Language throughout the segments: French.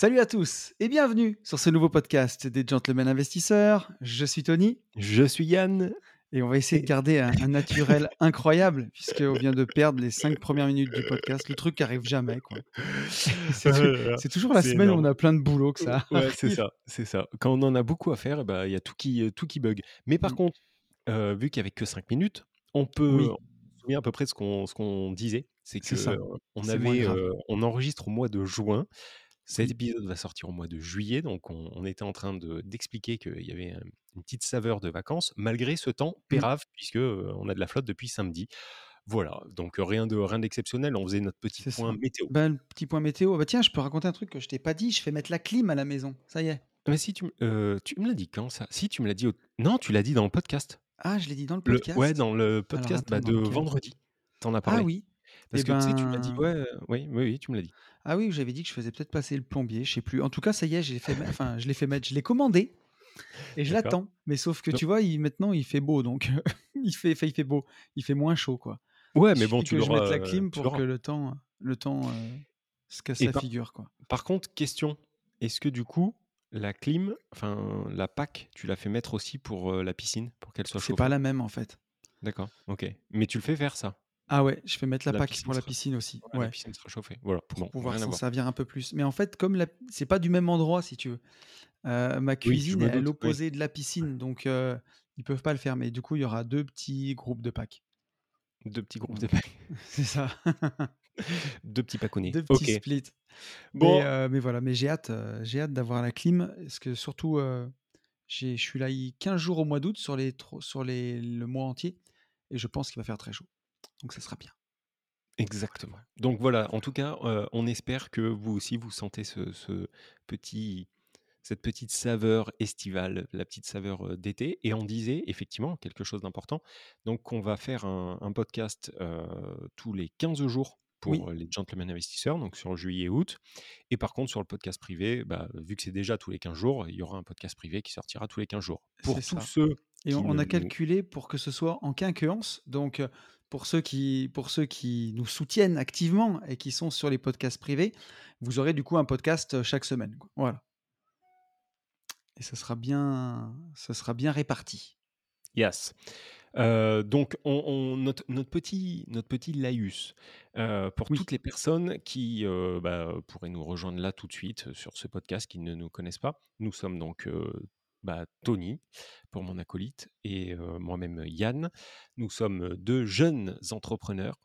Salut à tous et bienvenue sur ce nouveau podcast des Gentlemen Investisseurs. Je suis Tony. Je suis Yann. Et on va essayer de garder un, un naturel incroyable, puisqu'on vient de perdre les cinq premières minutes du podcast. Le truc qui arrive jamais. quoi. C'est tou- c'est toujours la semaine où on a plein de boulot que ça. Ouais, c'est ça, c'est ça. Quand on en a beaucoup à faire, bah, il y a tout qui, euh, tout qui bug. Mais par Mm. contre, euh, vu qu'il n'y avait que 5 minutes, on peut Oui, se souvient à peu près de ce qu'on disait. C'est que ça. on avait, euh, on enregistre au mois de juin. Cet épisode va sortir au mois de juillet, donc on, on était en train de- d'expliquer qu'il y avait un- une petite saveur de vacances, malgré ce temps Mm. pérave, puisque euh, on a de la flotte depuis samedi. Voilà, donc euh, rien de rien d'exceptionnel. On faisait notre petit point ça. météo. Ben, le petit point météo. Bah tiens, je peux raconter un truc que je t'ai pas dit. Je fais mettre la clim à la maison. Ça y est. Mais si tu, euh, tu me l'as dit quand ça? Si tu me l'as dit au... Non, tu l'as dit dans le podcast. Ah, je l'ai dit dans le Le... Ouais, podcast? dans le podcast bah, attends, de vendredi. T'en as Ah parlé. oui. Parce Eh que tu sais, tu m'as dit, ben, ouais, euh, oui, oui, oui, tu me l'as dit. Ah oui, j'avais dit que je faisais peut-être passer le plombier. Je sais plus. En tout cas, ça y est, je l'ai fait. Enfin, je l'ai fait mettre. Je l'ai commandé et je l'attends. Mais sauf que Donc- tu vois, il, maintenant, il fait beau, donc il fait, il fait beau. Il fait moins chaud, quoi. Ouais, Il mais bon, tu que je mette la euh, clim pour que le temps, le temps euh, se casse Et la par, figure, quoi. par contre, question, est-ce que du coup, la clim, enfin, la PAC, tu l'as fait mettre aussi pour euh, la piscine, pour qu'elle soit C'est pas la même en fait. D'accord, ok. Mais tu le fais faire ça? Ah ouais, je vais mettre la La PAC pour la piscine aussi. ouais, la piscine sera chauffée. Voilà, pour bon, pouvoir s'en servir un peu plus. Mais en fait, comme la... c'est pas du même endroit, si tu veux. euh, ma Oui, cuisine me est à oui. l'opposé de la piscine, donc euh, ils peuvent pas le faire. Mais du coup, il y aura deux petits groupes de packs. Deux petits groupes Voilà. de PAC. C'est ça. Deux petits paconnés. deux petits splits. Mais, euh, mais voilà, mais j'ai hâte, euh, j'ai hâte d'avoir la clim. Parce que surtout, j'ai- je suis là il- 15 jours au mois d'août sur, les, sur les, le mois entier. Et je pense qu'il va faire très chaud. Donc ça sera bien. Exactement. Donc voilà, en tout cas, euh, on espère que vous aussi vous sentez ce, ce petit, cette petite saveur estivale, la petite saveur d'été. Et on disait effectivement quelque chose d'important. Donc on va faire un, un podcast euh, tous les 15 jours pour les gentlemen investisseurs, donc sur juillet et août. Et par contre, sur le podcast privé, bah, vu que c'est déjà tous les 15 jours, il y aura un podcast privé qui sortira tous les 15 jours. Pour tous ça. ceux Et on, on a calculé pour que ce soit en quinquéance. Donc, pour ceux, qui, pour ceux qui nous soutiennent activement et qui sont sur les podcasts privés, vous aurez du coup un podcast euh, chaque semaine. quoi. Voilà. Et ça sera bien, ça sera bien réparti. Yes. Euh, donc, on, on- notre, notre petit, notre petit laïus, euh, pour Oui, toutes les personnes qui euh, bah, pourraient nous rejoindre là tout de suite sur ce podcast, qui ne nous connaissent pas, nous sommes donc bah, Tony, pour mon acolyte, et euh, moi-même Yann. Nous sommes deux jeunes entrepreneurs.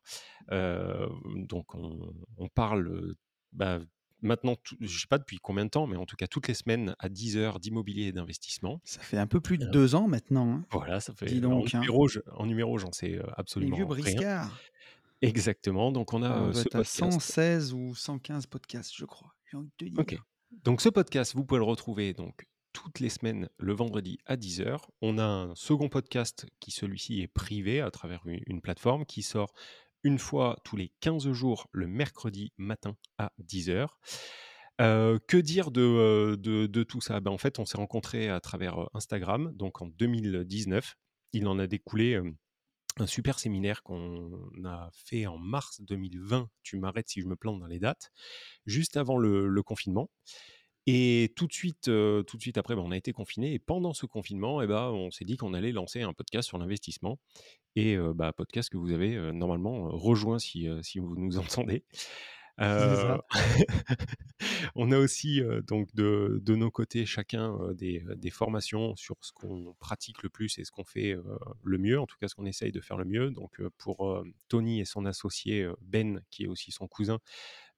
Euh, donc, on, on parle bah, maintenant, je ne sais pas depuis combien de temps, mais en tout cas toutes les semaines à 10 heures d'immobilier et d'investissement. ça fait un peu plus de deux ans maintenant. hein. voilà, ça fait Dis en donc, hein. numéro, je- en numéro, j'en sais euh, les vieux absolument rien. Exactement. Donc on a On euh, doit ce être à podcast. 116 ou 115 podcasts, je crois. J'ai envie de te Ok. dire. Donc ce podcast, vous pouvez le retrouver donc toutes les semaines le vendredi à 10h. On a un second podcast qui celui-ci est privé à travers une, plateforme qui sort une fois tous les 15 jours le mercredi matin à 10h. Euh, que dire de, euh, de, de tout ça? Ben, En fait, on s'est rencontrés à travers euh, Instagram, donc en 2019. Il en a découlé un super séminaire qu'on a fait en mars 2020. Tu m'arrêtes si je me plante dans les dates, juste avant le confinement. Et tout de suite, euh, tout de suite après, ben, on a été confiné. Et pendant ce confinement, eh ben, on s'est dit qu'on allait lancer un podcast sur l'investissement. Et euh, bah, podcast que vous avez euh, normalement rejoint si, si vous nous entendez. On a aussi donc de, de nos côtés chacun des, des formations sur ce qu'on pratique le plus et ce qu'on fait le mieux, en tout cas ce qu'on essaye de faire le mieux. Donc pour Tony et son associé Ben, qui est aussi son cousin,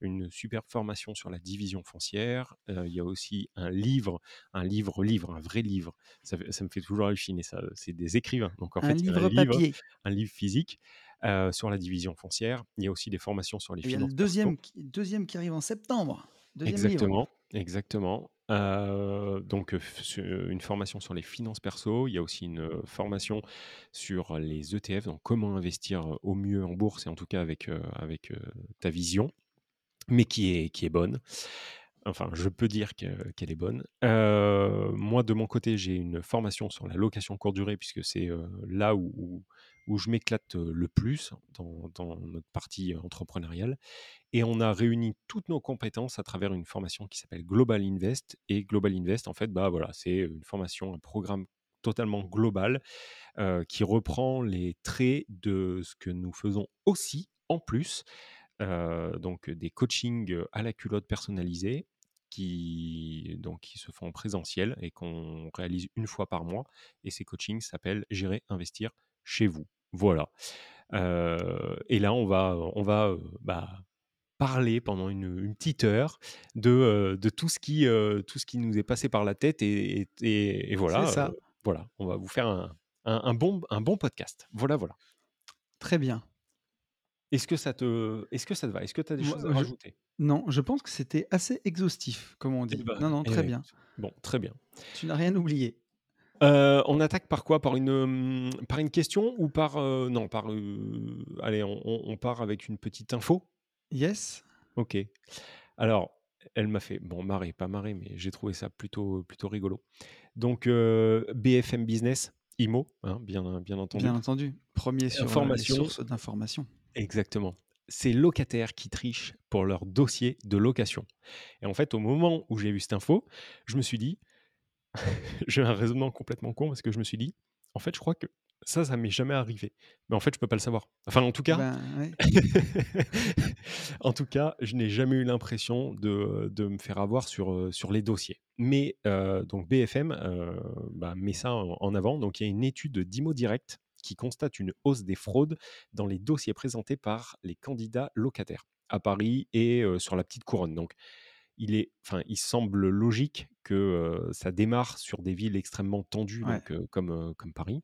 une super formation sur la division foncière. Il y a aussi un livre, un livre-livre, un vrai livre. Ça, ça me fait toujours halluciner, ça. C'est des écrivains. Donc, en Un fait, livre un livre, papier. un livre physique euh, sur la division foncière. Il y a aussi des formations sur les Il y a le finances deuxième, qui- deuxième qui arrive en septembre. Deuxième livre. Exactement, exactement. Euh, donc, une formation sur les finances perso. Il y a aussi une formation sur les ETF, donc comment investir au mieux en bourse et en tout cas avec, euh, avec ta vision, mais qui est, qui est bonne. Enfin, je peux dire que- qu'elle est bonne. Euh, moi, de mon côté, j'ai une formation sur la location courte durée, puisque c'est euh, là où, où, je m'éclate euh, le plus dans, dans notre partie entrepreneuriale. Et on a réuni toutes nos compétences à travers une formation qui s'appelle Global Invest. Et Global Invest, en fait, bah voilà, c'est une formation, un programme totalement global qui reprend les traits de ce que nous faisons aussi en plus. Euh, donc des coachings à la culotte personnalisés qui, donc, qui se font en présentiel et qu'on réalise une fois par mois. Et ces coachings s'appellent Gérer, investir chez vous. Voilà. Euh, et là, on va, on va euh, bah, parler pendant une, une petite heure de, de tout, ce qui, tout ce qui nous est passé par la tête. Et, et- et- et voilà, C'est ça. euh, voilà, on va vous faire un, un- un bon, un bon podcast. Voilà, voilà. Très bien. Est-ce que ça te, est-ce que ça te va? Est-ce que tu as des Moi, choses à je- rajouter? Non, je pense que c'était assez exhaustif, comme on Eh dit. ben, non, non, eh très bien. Bon, très bien. Tu n'as rien oublié? Euh, on attaque par quoi? Par une, par une question ou par euh, non par euh, allez on, part avec une petite info? Yes. Ok. Alors elle m'a fait bon marrer pas marrer mais j'ai trouvé ça plutôt plutôt rigolo. Donc BFM Business IMO hein, bien bien entendu. Bien entendu. Premier sur sources d'information. Exactement. Ces locataires qui trichent pour leur dossier de location. Et en fait, au moment où j'ai vu cette info, je me suis dit, j'ai un raisonnement complètement con parce que je me suis dit, en fait, je crois que ça, ça m'est jamais arrivé. Mais en fait, je peux pas le savoir. Enfin, en tout cas, Ben, ouais. en tout cas, je n'ai jamais eu l'impression de, de me faire avoir sur, euh, sur les dossiers. Mais euh, donc BFM euh, bah, met ça en, en avant. Donc il y a une étude d'Imo Direct qui constate une hausse des fraudes dans les dossiers présentés par les candidats locataires à Paris et euh, sur la petite couronne. Donc il est, enfin, il semble logique que euh, ça démarre sur des villes extrêmement tendues, Ouais. donc, euh, comme, comme Paris.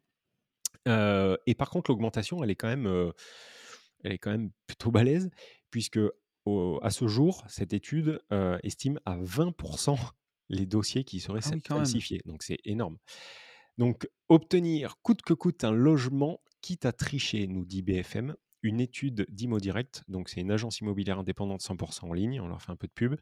Et par contre, l'augmentation, elle est quand même, elle est quand même plutôt balèze, puisque au- à ce jour, cette étude estime à 20% les dossiers qui seraient Ah oui, falsifiés. Donc c'est énorme. Donc obtenir coûte que coûte un logement, quitte à tricher, nous dit BFM. Une étude d'Imo Direct, donc c'est une agence immobilière indépendante 100% en ligne, on leur fait un peu de pub,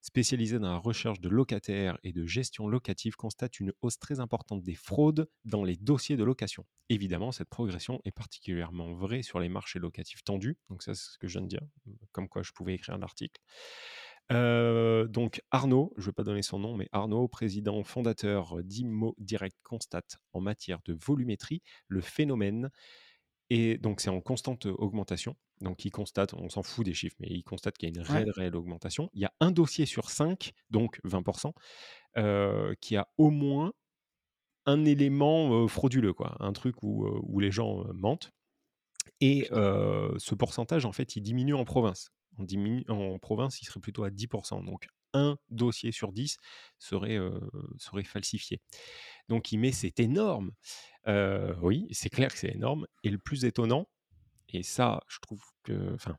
spécialisée dans la recherche de locataires et de gestion locative, constate une hausse très importante des fraudes dans les dossiers de location. Évidemment, cette progression est particulièrement vraie sur les marchés locatifs tendus, donc ça c'est ce que je viens de dire, comme quoi je pouvais écrire l'article. Euh, donc Arnaud, je ne vais pas donner son nom, mais Arnaud, président fondateur d'Immo Direct, constate en matière de volumétrie le phénomène et donc, c'est en constante augmentation. Donc, il constate, on s'en fout des chiffres, mais il constate qu'il y a une Ouais. réelle, réelle augmentation. Il y a un dossier sur cinq, donc 20%, euh, qui a au moins un élément euh, frauduleux, quoi. Un truc où, où les gens mentent. Et euh, ce pourcentage, en fait, il diminue en province. En, province, il serait plutôt à 10%. Donc, un dossier sur 10 serait, euh, serait falsifié. Donc, il met, c'est énorme. Euh, oui, c'est clair que c'est énorme. Et le plus étonnant, et ça, je trouve que, enfin,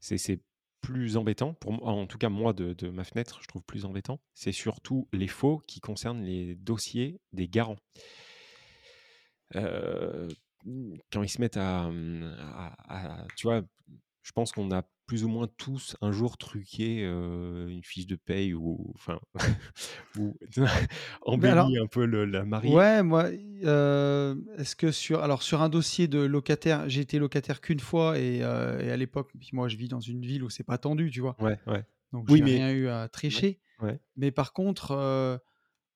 c'est plus embêtant, pour en tout cas moi de, de ma fenêtre, je trouve plus embêtant, c'est surtout les faux qui concernent les dossiers des garants. Euh, quand ils se mettent à, à- à- tu vois, je pense qu'on a plus ou moins tous un jour truqué euh, une fiche de paye ou, enfin, ou alors, embelli un peu le- la mariée. ouais, moi, euh, est-ce que sur, alors sur un dossier de locataire, j'ai été locataire qu'une fois et, euh, et à l'époque, puis moi, je vis dans une ville où c'est pas tendu, tu vois? Ouais, ouais. Donc, Oui, j'ai mais rien eu à tricher. ouais. Mais par contre,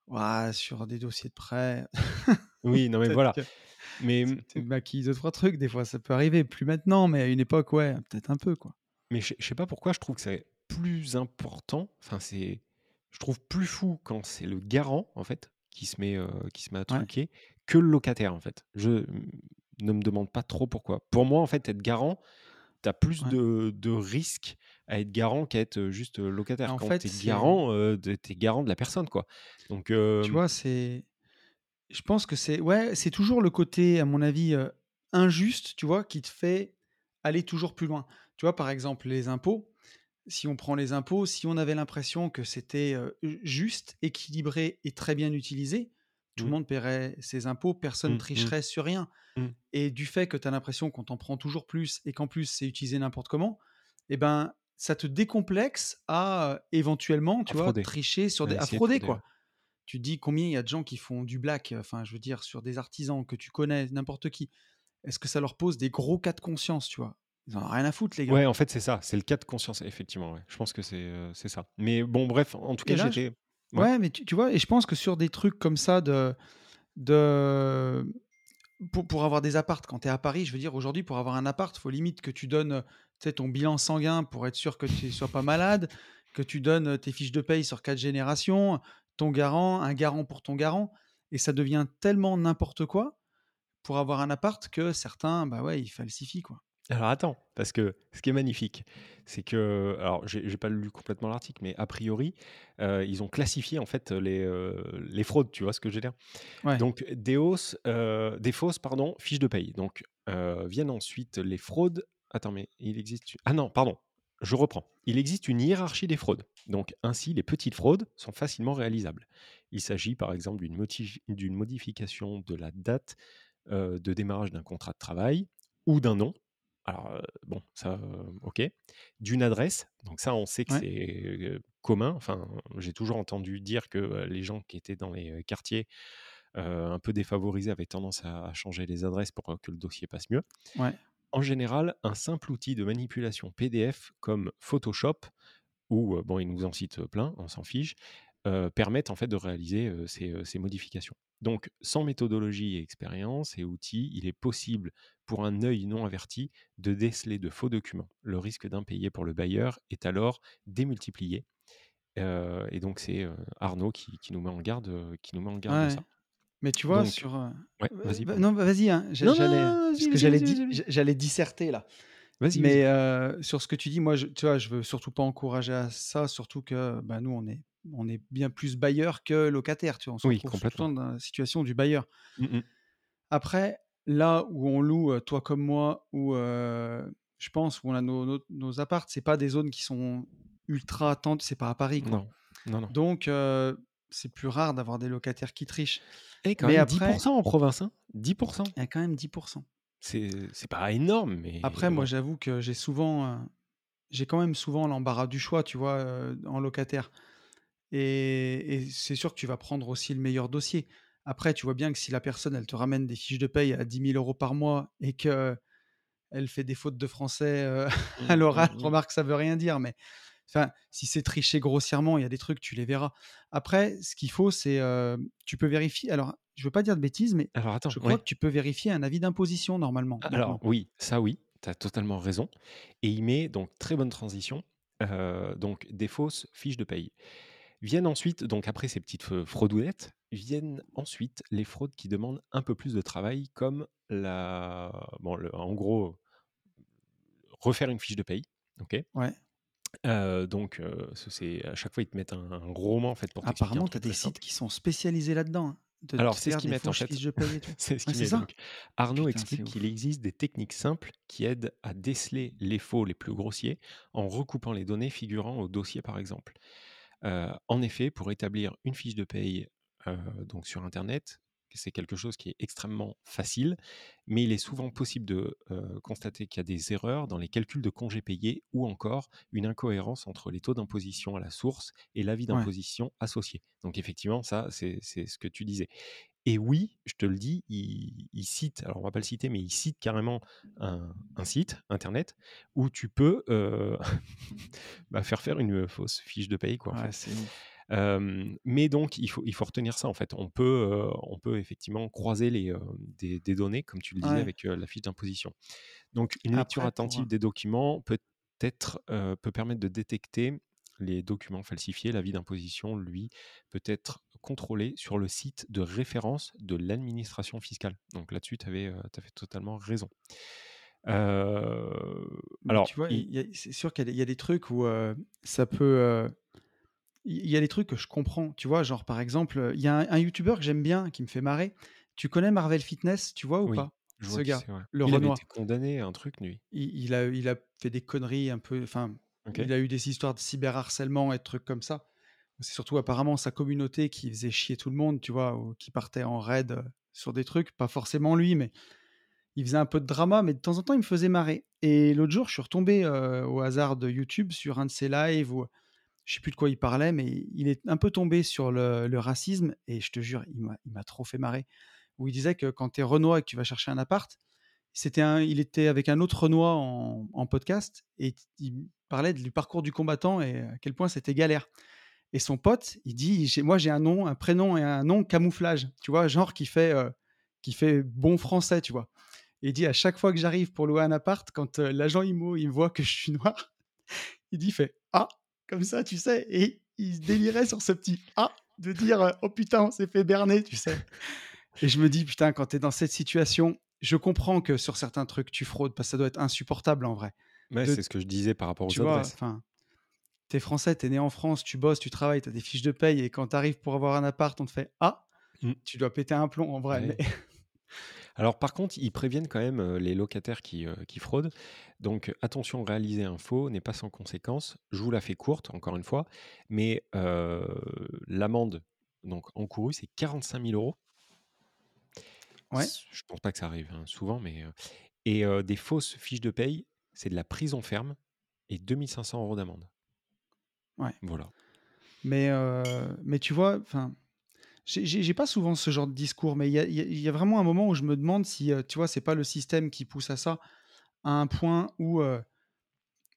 ouah, sur des dossiers de prêt, Oui, non mais voilà. que Mais, tu maquilles deux, trois trucs. Des fois, ça peut arriver. Plus maintenant, mais à une époque, ouais, peut-être un peu, quoi. mais je je sais pas pourquoi je trouve que c'est plus important. Enfin, c'est, je trouve plus fou quand c'est le garant en fait qui se met, euh, qui se met à Ouais. truquer que le locataire en fait. Je ne me demande pas trop pourquoi. Pour moi, en fait, être garant, tu as plus Ouais. de, de risques à être garant qu'à être juste locataire. En Quand fait, tu es euh, t'es garant de la personne, quoi. Donc, euh, tu vois, c'est je pense que c'est ouais, c'est toujours le côté, à mon avis, heu, injuste, tu vois, qui te fait aller toujours plus loin. Tu vois, par exemple, les impôts, si on prend les impôts, si on avait l'impression que c'était, heu, juste, équilibré et très bien utilisé, tout le monde paierait ses impôts, personne mm, mm, tricherait sur rien. Et du fait que tu as l'impression qu'on t'en prend toujours plus et qu'en plus c'est utilisé n'importe comment, eh ben, ça te décomplexe à, heu, éventuellement, à tu vois, frauder, tricher sur des à de frauder, quoi. Tu dis combien il y a de gens qui font du black, heu, enfin, je veux dire sur des artisans que tu connais, n'importe qui. Est-ce que ça leur pose des gros cas de conscience, tu vois? Ils en ont rien à foutre les gars. Ouais, en fait, c'est ça, c'est le cas de conscience, effectivement, ouais. Je pense que c'est euh, ça. Mais bon, bref, en tout cas, je j'étais. Ouais, ouais, mais tu tu vois? Et je pense que sur des trucs comme ça de de pour pour avoir des apparts quand tu es à Paris, je veux dire aujourd'hui pour avoir un appart, faut limite que tu donnes, ton bilan sanguin pour être sûr que tu sois pas malade, que tu donnes, heu, tes fiches de paye sur 4 générations, ton garant, un garant pour ton garant et ça devient tellement n'importe quoi pour avoir un appart que certains, bah, ouais, ils falsifient quoi. Alors attends, parce que ce qui est magnifique, c'est que, alors j'ai pas lu complètement l'article, mais a priori, euh, ils ont classifié en fait les, euh, les fraudes, tu vois ce que je veux dire? Ouais, Donc des hausses, euh, des fausses, pardon, fiches de paye. Donc viennent ensuite les fraudes. Attends, mais il existe. Ah non, pardon, je reprends. Il existe une hiérarchie des fraudes. Donc ainsi, les petites fraudes sont facilement réalisables. Il s'agit par exemple d'une modification de la date euh, de démarrage d'un contrat de travail ou d'un nom. Alors, euh, bon, ça, euh, ok. D'une adresse. Donc, ça, on sait que ouais, c'est commun. Enfin, j'ai toujours entendu dire que les gens qui étaient dans les quartiers un peu défavorisés avaient tendance à, à changer les adresses pour que le dossier passe mieux. ouais, En général, un simple outil de manipulation PDF comme Photoshop ou euh, bon, il nous en cite euh, plein, on s'en fiche, euh, permettent en fait de réaliser euh, ces, ces modifications. Donc, sans méthodologie et expérience et outils, il est possible pour un œil non averti de déceler de faux documents. Le risque d'impayé pour le bailleur est alors démultiplié. Euh, et donc, c'est Arnaud qui, qui nous met en garde, qui nous met en garde de ça. Mais tu vois Donc, sur, ouais, vas-y, bah, non, bah, vas-y, hein, j'allais que j'allais di j'allais disserter là. Vas-y. Mais heu, sur ce que tu dis, moi, je tu vois, je veux surtout pas encourager à ça, surtout que, bah, nous, on est on est bien plus bailleurs que locataires, tu vois? On se Oui, retrouve complètement. dans la situation du bailleur. Mm, mm. Après, là où on loue, heu, toi comme moi, ou heu, je pense où on a nos nos nos apparts, c'est pas des zones qui sont ultra tendues, c'est pas à Paris, quoi. Non, non, non. Donc c'est plus rare d'avoir des locataires qui trichent. Et quand Mais même après, 10% en province, hein 10%. il y a quand même 10 C'est c'est pas énorme, mais Après, moi, bon. j'avoue que j'ai souvent, heu, j'ai quand même souvent l'embarras du choix, tu vois, heu, en locataire et et c'est sûr que tu vas prendre aussi le meilleur dossier. Après, tu vois bien que si la personne, elle te ramène des fiches de paye à 10 000 € par mois et qu'elle fait des fautes de français, heu, à Mmh, l'oral, mmh mh. remarque, ça veut rien dire, mais enfin, si c'est triché grossièrement, il y a des trucs, tu les verras. Après, ce qu'il faut, c'est, heu, tu peux vérifier alors, je veux pas dire de bêtises, mais Alors attends, je crois ouais. que tu peux vérifier un avis d'imposition normalement, A alors oui, ça oui, tu as totalement raison et il met donc très bonne transition, heu, donc des fausses fiches de paye. Viennent ensuite, donc après ces petites f fraudounettes, viennent ensuite les fraudes qui demandent un peu plus de travail comme la bon le en gros, refaire une fiche de paye, OK? Ouais. Heu, donc ce c'est à chaque fois ils te mettent un un gros roman en fait pour Apparemment, tu as des sites qui sont spécialisés là-dedans, hein, de Alors, c'est ce qu'ils mettent en fait. C'est ce qu'ils mettent. Arnaud Putain, explique qu'il existe des techniques simples qui aident à déceler les faux les plus grossiers en recoupant les données figurant au dossier, par exemple. Euh, en effet, pour établir une fiche de paye euh, donc sur Internet, c'est quelque chose qui est extrêmement facile, mais il est souvent possible de euh, constater qu'il y a des erreurs dans les calculs de congés payés ou encore une incohérence entre les taux d'imposition à la source et l'avis Ouais. d'imposition associé. Donc effectivement, ça, c'est ce que tu disais. Et oui, je te le dis, il, il cite, alors on va pas le citer, mais il cite carrément un, un site internet où tu peux euh, bah, faire faire une fausse fiche de paye, quoi, en Ouais, fait. Mais donc, il faut, il faut retenir ça, en fait. On peut, on peut effectivement croiser les, des, des données, comme tu le disais, Ouais. avec la fiche d'imposition. Donc, une lecture Après attentive des documents peut être, peut permettre de détecter les documents falsifiés. L'avis d'imposition, lui, peut être contrôlé sur le site de référence de l'administration fiscale. Donc là-dessus, tu avais, totalement raison. Alors tu vois, il c'est sûr qu'il y a des il y a des trucs où, ça peut, il y a des trucs que je comprends, tu vois? Genre, par exemple, il y a un un youtubeur que j'aime bien, qui me fait marrer. Tu connais Marvel Fitness, tu vois ou oui, pas? je Ce vois gars, ouais. le Il avait été condamné à un truc, lui? Il il a il a fait des conneries un peu enfin, il a eu des histoires de cyberharcèlement et de trucs comme ça. C'est surtout apparemment sa communauté qui faisait chier tout le monde, tu vois? Ou qui partait en raid, heu, sur des trucs, pas forcément lui, mais il faisait un peu de drama, mais de temps en temps, il me faisait marrer et l'autre jour, je suis retombé, heu, au hasard de YouTube sur un de ses lives où je sais plus de quoi il parlait, mais il est un peu tombé sur le racisme et je te jure, il m'a trop fait marrer. Où il disait que quand tu es renois et que tu vas chercher un appart, c'était un il était avec un autre renois en podcast et il parlait du parcours du combattant et à quel point c'était galère et son pote, il dit: «J'ai moi, j'ai un nom, un prénom et un nom camouflage», tu vois? Genre qui fait, heu, qui fait bon français, tu vois? Et il dit: «À chaque fois que j'arrive pour louer un appart, quand, heu, l'agent IMO, il me voit que je suis noir, il dit, fait: "Ah!" Comme ça, tu sais? Et il se délirait sur ce petit «Ah!» de dire, heu: «Oh putain, on s'est fait berner», tu sais? Et je me dis: «Putain, quand tu es dans cette situation, je comprends que sur certains trucs, tu fraudes parce que ça doit être insupportable en vrai». De c'est ce que je disais par rapport aux tu vois? adresses. Enfin, tu es français, tu es né en France, tu bosses, tu travailles, tu as des fiches de paye et quand tu arrives pour avoir un appart, on te fait: «Ah!» Mmh. tu dois péter un plomb en vrai, mais. Alors par contre, ils préviennent quand même, heu, les locataires qui, heu, qui fraudent. Donc attention, réaliser un faux n'est pas sans conséquence. Je vous la fais courte, encore une fois, mais heu, l'amende donc encourue, c'est 45 000 €. ouais, S je pense pas que ça arrive, hein, souvent, mais et des fausses fiches de paye, c'est de la prison ferme et 2 500 € d'amende. ouais. Voilà. Mais mais tu vois, enfin, j'ai pas souvent ce genre de discours, mais il y a il y a il y a vraiment un moment où je me demande si, heu, tu vois, c'est pas le système qui pousse à ça, à un point où, heu,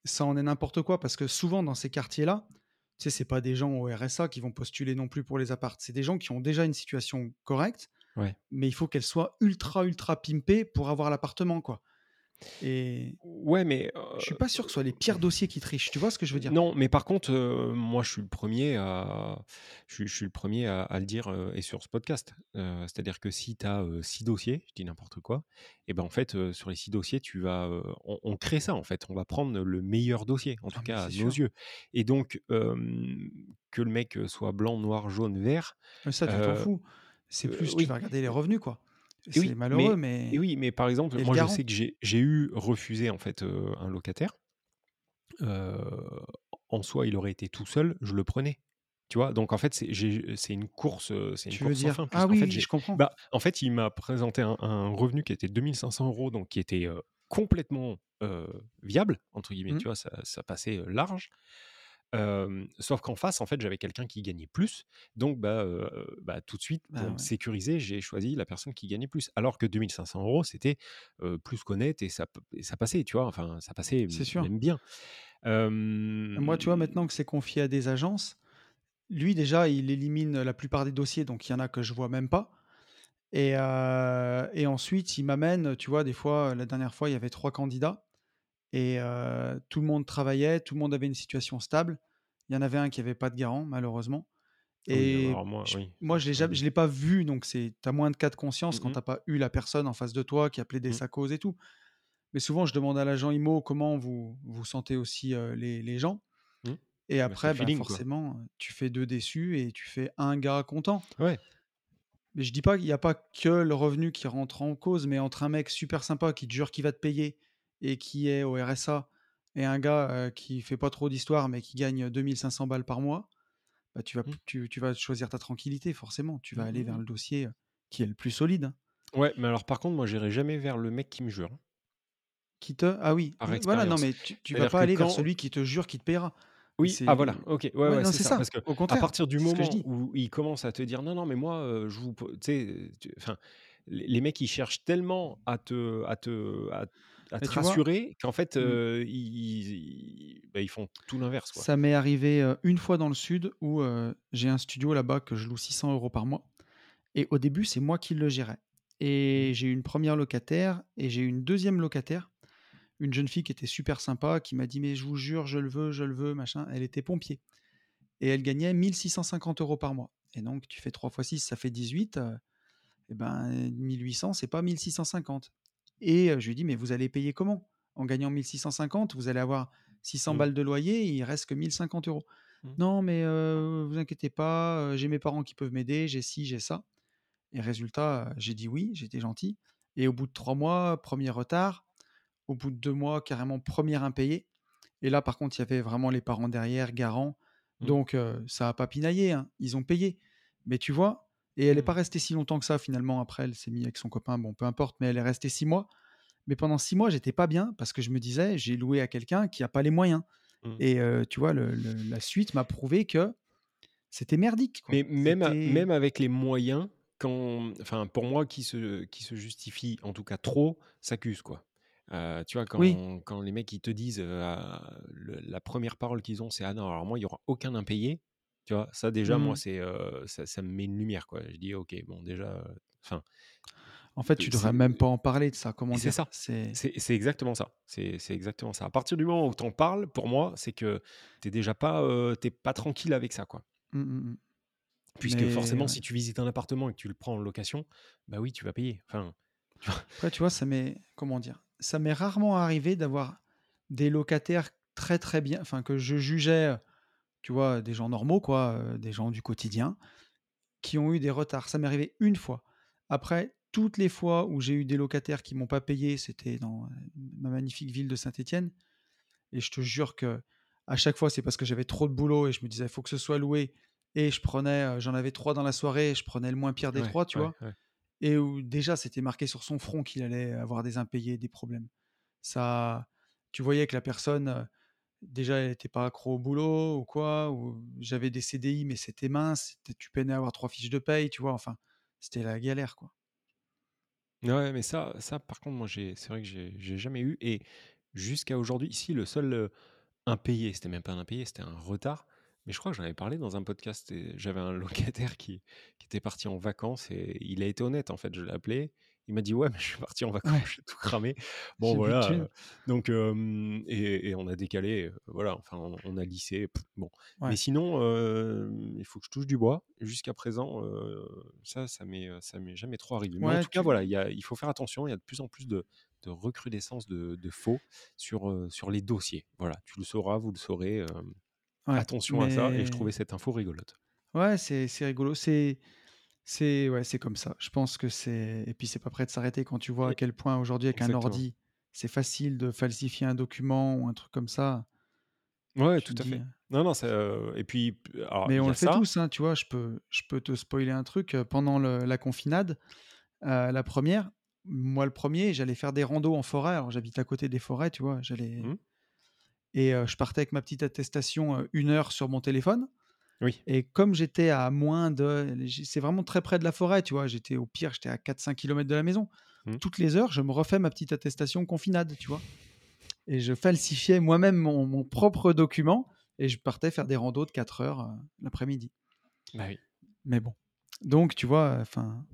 ça en est n'importe quoi. Parce que souvent dans ces quartiers-là, tu sais, c'est pas des gens au RSA qui vont postuler non plus pour les apparts. C'est des gens qui ont déjà une situation correcte, Ouais. mais il faut qu'elle soit ultra, ultra pimpée pour avoir l'appartement, quoi. Et Ouais, mais je suis pas sûr que ce soit les pires dossiers qui trichent. Tu vois ce que je veux dire? Non, mais par contre, heu, moi, je suis le premier à je suis je suis le premier à à le dire, heu et sur ce podcast. C'est-à-dire que si tu as, 6 dossiers, je dis n'importe quoi et ben, en fait, sur les 6 dossiers, tu vas, on on crée ça, en fait. On va prendre le meilleur dossier, en Ah tout cas à c'est nos sûr. yeux et donc que le mec, soit blanc, noir, jaune, vert, Mais ça, tu t'en fous. C'est plus tu oui, vas regarder les revenus, quoi. C'est oui, malheureux, mais et oui, mais par exemple, moi, je sais que j'ai eu refusé, en fait, un locataire en soi, il aurait été tout seul, je le prenais. Tu vois? Donc en fait, c'est une course, c'est une Tu veux course dire fin ah oui, fait, je comprends. bah, en fait, il m'a présenté un un revenu qui était 2 500 €, donc qui était, complètement, «viable» entre guillemets, Mmh. tu vois? Ça ça passait, large. Sauf qu'en face, en fait, j'avais quelqu'un qui gagnait plus. Donc, bah, bah, tout de suite, pour Bah, me ouais, sécuriser, j'ai choisi la personne qui gagnait plus. Alors que 2 500 €, c'était, plus qu'honnête et ça et ça passait, tu vois? Enfin, ça passait m c'est sûr. même bien. Moi, tu vois, maintenant que c'est confié à des agences, lui, déjà, il élimine la plupart des dossiers, donc il y en a que je vois même pas et et ensuite, il m'amène, tu vois, des fois, la dernière fois, il y avait 3 candidats et tout le monde travaillait, tout le monde avait une situation stable. Il y en avait un qui avait pas de garant, malheureusement et moi, j oui, moi, je je l'ai pas vu, donc c'est tu as moins de cas de conscience mmh quand tu as pas eu la personne en face de toi qui a plaidé mmh, sa cause et tout. Mais souvent, je demande à l'agent IMO comment vous vous sentez aussi, les les gens mmh. et Bah, après, bah, feeling, forcément, tu fais 2 déçus et tu fais un gars content. Ouais, Mais je dis pas qu'il y a pas que le revenu qui rentre en cause, mais entre un mec super sympa qui te jure qu'il va te payer et qui est au RSA et un gars, heu, qui fait pas trop d'histoire, mais qui gagne 2 500 balles par mois, bah, tu vas mmh, tu tu vas choisir ta tranquillité forcément. Tu vas mmh, aller mmh vers mh. le dossier, qui est le plus solide, hein. Ouais, mais alors par contre, moi, j'irai jamais vers le mec qui me jure, hein, Qui te ah oui, voilà, non, mais tu tu vas pas aller vers celui qui te jure qu'il te paiera. oui, ah voilà, OK, ouais, ouais, c'est ça. ça. Parce que Au à contraire, partir du moment où il commence à te dire: «Non, non, mais moi, je vous p» tu sais, tu enfin, les les mecs, ils cherchent tellement à te à te à à te rassurer qu'en fait, Mmh. heu, ils ils bah, ils font tout l'inverse. Ça m'est arrivé, une fois dans le sud où, j'ai un studio là-bas que je loue 600 euros par mois et au début, c'est moi qui le gérais Mmh et j'ai eu une première locataire et j'ai eu une deuxième locataire, une jeune fille qui était super sympa, qui m'a dit: «Mais je vous jure, je le veux, je le veux, machin». Elle était pompier et elle gagnait 1 650 € par mois et donc tu fais 3 fois 6, ça fait 18, heu et ben, 1 800, c'est pas 1 650 Et je lui dis: «Mais vous allez payer comment? En gagnant 1 650, vous allez avoir 600 Mmh. balles de loyer, il reste que 1 050 €». Mmh. «Non, mais heu, vous inquiétez pas, j'ai mes parents qui peuvent m'aider, j'ai ci, j'ai ça» et résultat, j'ai dit: «Oui», j'étais gentil et au bout de 3 mois, 1er retard. Au bout de 2 mois, carrément 1er impayé et là, par contre, il y avait vraiment les parents derrière, garants, Mmh. donc ça a pas pinaillé, hein, ils ont payé. Mais tu vois? Et elle est Mmh. pas restée si longtemps que ça finalement après, elle s'est mise avec son copain, bon peu importe, mais elle est restée 6 mois. Mais pendant 6 mois, j'étais pas bien parce que je me disais: «J'ai loué à quelqu'un qui a pas les moyens» Mmh. et heu, tu vois, le le la suite m'a prouvé que c'était merdique, quoi. Mais même avec les moyens, quand enfin, pour moi qui se qui se justifie, en tout cas trop, s'accuse, quoi. Heu, tu vois, Oui. quand quand les mecs, ils te disent, le la 1re parole qu'ils ont, c'est: «Ah non, alors moi, il y aura aucun impayé», tu vois? Ça déjà, moi, Mmh. c'est, ça ça me met une lumière, quoi. Je dis: «OK, bon déjà, heu, enfin» En fait, tu devrais même pas en parler de ça, comment c'est ça, C'est exactement ça, c'est exactement ça. À partir du moment où tu en parles, pour moi, c'est que tu es déjà pas, es pas tranquille avec ça, quoi. Mmh, mmh mh. Puisque Mais forcément, ouais. si tu visites un appartement et que tu le prends en location, bah oui, tu vas payer. Enfin, tu vois? Après, tu vois, ça m'est comment dire? Ça m'est rarement arrivé d'avoir des locataires très, très bien enfin, que je jugeais, tu vois, des gens normaux, quoi, heu, des gens du quotidien, qui ont eu des retards. Ça m'est arrivé 1 fois. Après, toutes les fois où j'ai eu des locataires qui m'ont pas payé, c'était dans ma magnifique ville de Saint-Étienne et je te jure qu'à chaque fois, c'est parce que j'avais trop de boulot et je me disais: «Il faut que ce soit loué» et je prenais, heu, j'en avais 3 dans la soirée et je prenais le moins pire des Ouais, 3, tu ouais, vois? ouais. Et où déjà, c'était marqué sur son front qu'il allait avoir des impayés, des problèmes. Ça tu voyais que la personne, déjà, elle était pas accro au boulot ou quoi, ou j'avais des CDI, mais c'était mince, tu peinais à avoir 3 fiches de paye, tu vois? Enfin, c'était la galère, quoi. Ouais, mais ça ça, par contre, moi, c'est vrai que j'ai jamais eu et jusqu'à aujourd'hui, si le seul, impayé, c'était même pas un impayé, c'était un retard, mais je crois que j'en avais parlé dans un podcast j'avais un locataire qui qui était parti en vacances et il a été honnête, en fait. Je l'ai appelé, il m'a dit: «Ouais, mais je suis parti en vacances, Ouais. j'ai tout cramé». Bon, voilà, heu, donc et et on a décalé, voilà, enfin, on on a lissé, bon. Mais sinon, il faut que je touche du bois. Jusqu'à présent, ça, ça m'est, ça m'est jamais trop arrivé. Mais en tout cas, voilà, il tu y a il faut faire attention. Il y a de plus en plus de de recrudescence de de faux sur, sur les dossiers. Voilà, tu le sauras, vous le saurez, attention à ça et je trouvais cette info rigolote. Ouais, c'est c'est rigolo. C'est c'est ouais, c'est comme ça. Je pense que c'est et puis c'est pas prêt de s'arrêter quand tu vois à quel point aujourd'hui avec un ordi, c'est facile de falsifier un document ou un truc comme ça. Ouais, Tu tout à dis, fait. heu Non, non, c'est, heu et puis alors, Mais on le fait ça tous, hein, tu vois? Je peux je peux te spoiler un truc, pendant le la confinade, la 1re, moi le 1er, j'allais faire des randos en forêt. Alors j'habite à côté des forêts, tu vois? J'allais Mmh. et je partais avec ma petite attestation, 1 heure sur mon téléphone Oui. et comme j'étais à moins de c'est vraiment très près de la forêt, tu vois? J'étais au pire, j'étais à 4-5 kilomètres de la maison. Mmh. Toutes les heures, je me refais ma petite attestation confinade, tu vois? Et je falsifiais moi-même mon mon propre document et je partais faire des randos de 4 heures, heu, l'après-midi. Bah oui. Mais bon, donc tu vois, enfin,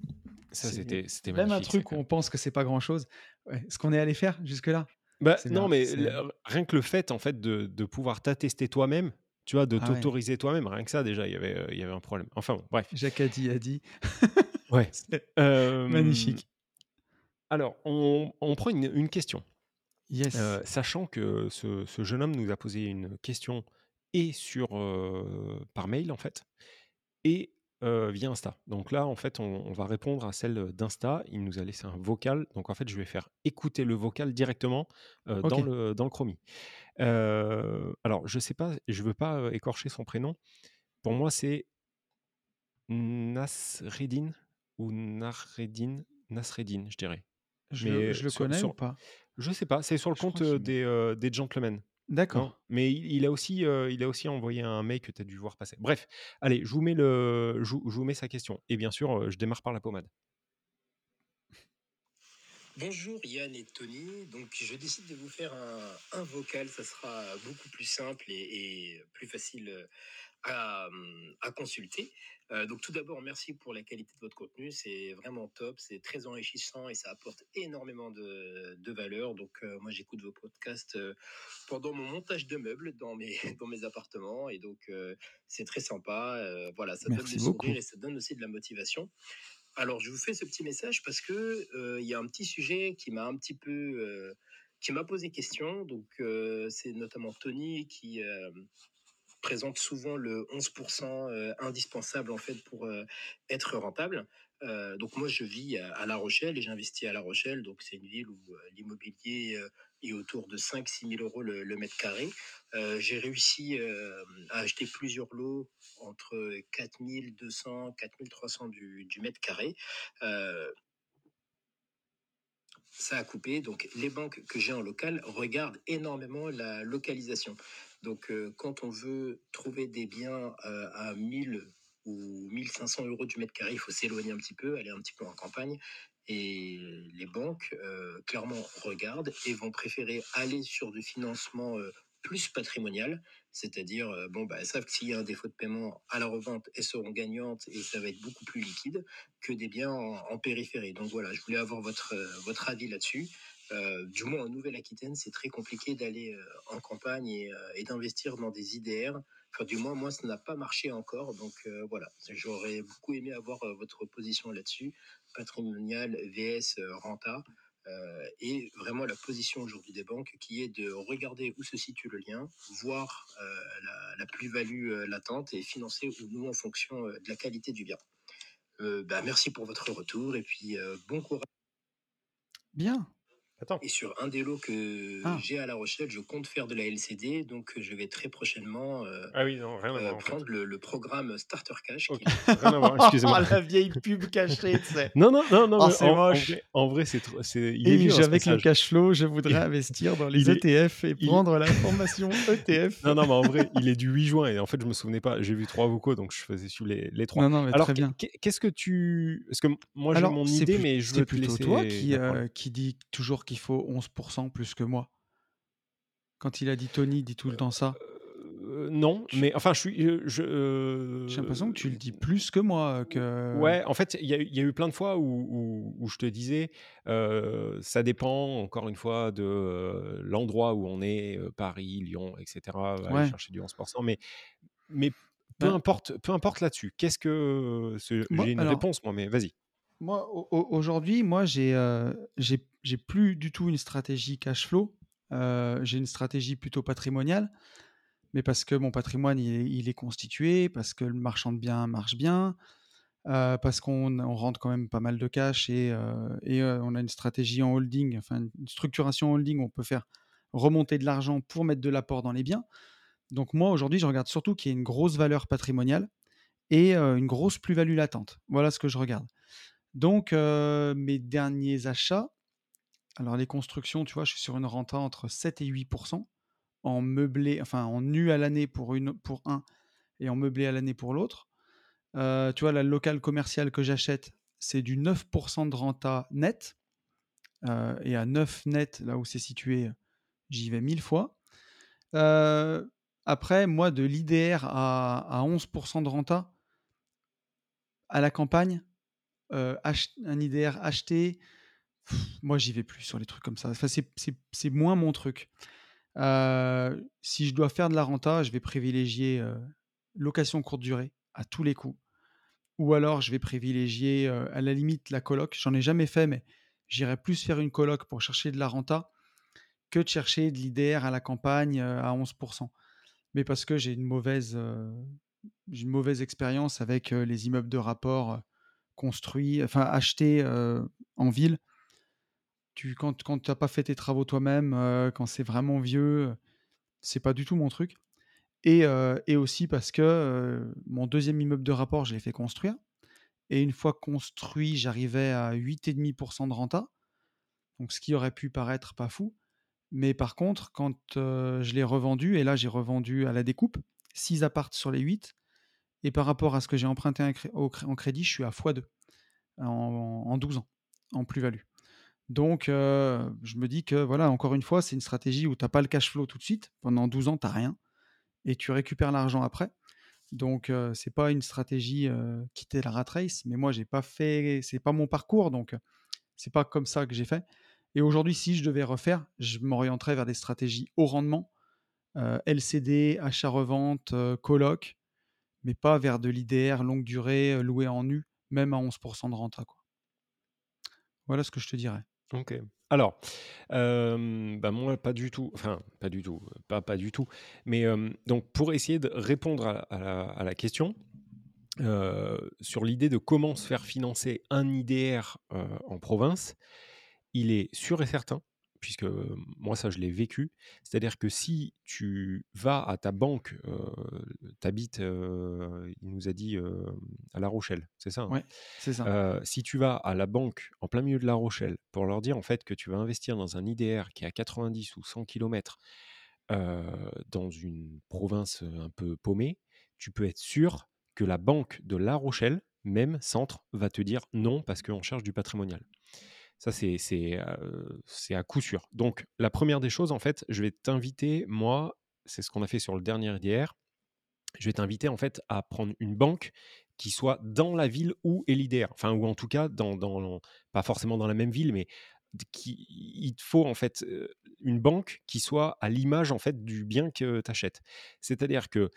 Ça, c'était c'était même un magnifique truc où on pense que c'est pas grand-chose. Ouais, ce qu'on est allé faire jusque-là, Bah, non, mais rien que le fait, en fait, de de pouvoir t'attester toi-même, tu vois? De Ah ouais. t'autoriser toi-même, rien que ça, déjà, il y avait, il y avait un problème. Enfin bon, bref. Jacadie a dit. Ouais, C'est hem magnifique. alors, on on prend une une question. Yes. Heu, sachant que ce ce jeune homme nous a posé une question et sur, par mail, en fait et heu, via Insta. Donc là, en fait, on on va répondre à celle, heu, d'Insta. Il nous a laissé un vocal, donc en fait, je vais faire écouter le vocal directement, heu, dans le dans le chromie. Alors, je sais pas, je veux pas, écorcher son prénom. Pour moi, c'est Nasreddine ou Nahreddine, Nasreddine, je dirais. Je Mais je le sur connais ou pas? je sais pas, c'est sur le Je compte, des, des Gentlemen. D'accord. mais il il a aussi, heu, il a aussi envoyé un mail que tu as dû voir passer. Bref, allez, je vous mets le je vous je vous mets sa question et bien sûr, heu, je démarre par la pommade. Bonjour Yann et Tony, donc je décide de vous faire un, un vocal, ça sera beaucoup plus simple et, et plus facile euh, à, à consulter. Euh, donc tout d'abord, merci pour la qualité de votre contenu, c'est vraiment top, c'est très enrichissant et ça apporte énormément de, de valeur. Donc euh, moi j'écoute vos podcasts euh, pendant mon montage de meubles dans mes, dans mes appartements et donc c'est très sympa. Voilà, ça donne sourire beaucoup. et ça donne aussi de la motivation. Alors, je vous fais ce petit message parce que il y a un petit sujet qui m'a un petit peu, qui m'a posé question. Donc, c'est notamment Tony qui euh, présente souvent le 11% euh, indispensable en fait pour euh, être rentable. Euh, donc moi je vis à, La Rochelle et j'investis à La Rochelle. Donc c'est une ville où l'immobilier est autour de 5-6 000 euros le, mètre carré. J'ai réussi à acheter plusieurs lots entre 4 200, 4 300 du, du mètre carré. Ça a coupé. Donc, les banques que j'ai en local regardent énormément la localisation. Donc, euh, quand on veut trouver des biens euh, à 1000 ou 1500 euros du mètre carré, il faut s'éloigner un petit peu, aller un petit peu en campagne. Et les banques, euh, clairement, regardent et vont préférer aller sur du financement plus patrimonial, c'est-à-dire, bon, bah, elles savent que s'il y a un défaut de paiement à la revente, elles seront gagnantes et ça va être beaucoup plus liquide que des biens en, périphérie. Donc voilà, je voulais avoir votre avis là-dessus. Euh, du moins en Nouvelle-Aquitaine, c'est très compliqué d'aller euh, en campagne et, euh, et d'investir dans des IDR. Du moins, moi, ça n'a pas marché encore. Donc voilà, j'aurais beaucoup aimé avoir votre position là-dessus. Patrimonial, VS, Renta. Et vraiment la position aujourd'hui des banques qui est de regarder où se situe le lien, voir la, plus-value latente et financer ou nous en fonction de la qualité du bien. Bah, merci pour votre retour et puis bon courage. Bien. Attends. Et sur un des lots que Ah. j'ai à La Rochelle, je compte faire de la LCD, donc euh, je vais très prochainement euh, Ah oui, non, rien à euh, voir. en fait. prendre le, le programme Starter Cash. Ok. qui- Rien à voir, excusez-moi. La vieille pub cachée, tu sais. Non, non, non, non. Oh, mais c'est en, en moche. vrai, en vrai, c'est trop- c'est. Il est Et vieux, hein, ce avec le cash flow, je voudrais investir dans les il est- ETF et il- prendre la formation E ETF. Non, non, mais en vrai, il est du 8 juin et en fait, je me souvenais pas. J'ai vu trois vocaux, donc je faisais suivre les, les trois. Non, non, mais Alors, très bien. qu'est- qu'est-ce que tu. Parce que moi, j'ai Alors, mon c'est idée, plus- mais je c'est veux te plutôt laisser. toi qui, la parole. euh, qui dit toujours qu'il faut 11% plus que moi. Quand il a dit Tony, dit tout le temps ça. Euh, non, mais enfin, je suis. euh, Je, euh, J'ai l'impression que tu le dis plus que moi. Que... Ouais, en fait, il y, a eu- il y a eu plein de fois où, où- où je te disais, euh, ça dépend encore une fois de euh, l'endroit où on est, euh, Paris, Lyon, etc. Aller Ouais. chercher du 11%, mais, mais peu Ben- importe, peu importe là-dessus. Qu'est-ce que j'ai une alors- réponse moi, mais vas-y. Moi, au- au- aujourd'hui, moi, j'ai euh, j'ai plus du tout une stratégie cash flow. Euh, j'ai une stratégie plutôt patrimoniale, mais parce que mon patrimoine, il est, constitué, parce que le marchand de biens marche bien, euh, parce qu'on on rentre quand même pas mal de cash et, euh, et on a une stratégie en holding, enfin une structuration holding, on peut faire remonter de l'argent pour mettre de l'apport dans les biens. Donc moi, aujourd'hui, je regarde surtout qu'il y ait une grosse valeur patrimoniale et une grosse plus-value latente. Voilà ce que je regarde. Donc, mes derniers achats, alors les constructions, tu vois, je suis sur une renta entre 7 et 8% en meublé, enfin en nu à l'année pour, un et en meublé à l'année pour l'autre. Tu vois, la locale commerciale que j'achète, c'est du 9% de renta net. Et à 9 net, là où c'est situé, j'y vais mille fois. Après, moi, de l'IDR à, à 11% de renta, à la campagne, euh, un IDR acheté, moi j'y vais plus sur les trucs comme ça. Enfin, c'est- moins mon truc. Euh, si je dois faire de la renta, je vais privilégier euh, location courte durée à tous les coups. Ou alors je vais privilégier à la limite la coloc. J'en ai jamais fait, mais j'irais plus faire une coloc pour chercher de la renta que de chercher de l'IDR à la campagne à 11%. Mais parce que j'ai une mauvaise, une mauvaise expérience avec les immeubles de rapport construits, enfin achetés euh, en ville. Tu, quand quand tu n'as pas fait tes travaux toi-même, quand c'est vraiment vieux, c'est pas du tout mon truc. Et, et aussi parce que mon deuxième immeuble de rapport, je l'ai fait construire. Et une fois construit, j'arrivais à 8,5% de renta. Donc ce qui aurait pu paraître pas fou. Mais par contre, quand je l'ai revendu, et là j'ai revendu à la découpe, 6 appartes sur les 8, et par rapport à ce que j'ai emprunté en crédit, je suis à x2 en, en 12 ans, en plus-value. Donc euh, je me dis que, voilà, encore une fois, c'est une stratégie où tu n'as pas le cash flow tout de suite. Pendant 12 ans, tu n'as rien, et tu récupères l'argent après. Donc euh, c'est pas une stratégie euh, quitter la rat race, mais moi j'ai pas fait, c'est pas mon parcours, donc c'est pas comme ça que j'ai fait. Et aujourd'hui, si je devais refaire, je m'orienterais vers des stratégies haut rendement, euh, LCD, achat-revente, euh, coloc, mais pas vers de l'IDR longue durée, euh, loué en nu, même à 11% de renta. Quoi. Voilà ce que je te dirais. Ok. Alors, euh, moi, pas du tout. Enfin, pas du tout. Pas, pas du tout. Mais donc, pour essayer de répondre à, la, à la question, sur l'idée de comment se faire financer un IDR en province, il est sûr et certain puisque moi ça je l'ai vécu, c'est-à-dire que si tu vas à ta banque, euh, t'habites, euh, il nous a dit euh, à La Rochelle, c'est ça hein? Ouais, c'est ça. Si tu vas à la banque en plein milieu de La Rochelle pour leur dire en fait que tu vas investir dans un IDR qui est à 90 ou 100 km dans une province un peu paumée, tu peux être sûr que la banque de La Rochelle, même centre, va te dire non parce qu'on cherche du patrimonial. Ça, c'est à coup sûr. Donc, la première des choses, en fait, je vais t'inviter, moi, c'est ce qu'on a fait sur le dernier IDR, je vais t'inviter, en fait, à prendre une banque qui soit dans la ville où est l'IDR. Enfin, ou en tout cas, dans, dans, pas forcément dans la même ville, mais qui, il te faut en fait une banque qui soit à l'image en fait du bien que tu achètes. C'est-à-dire que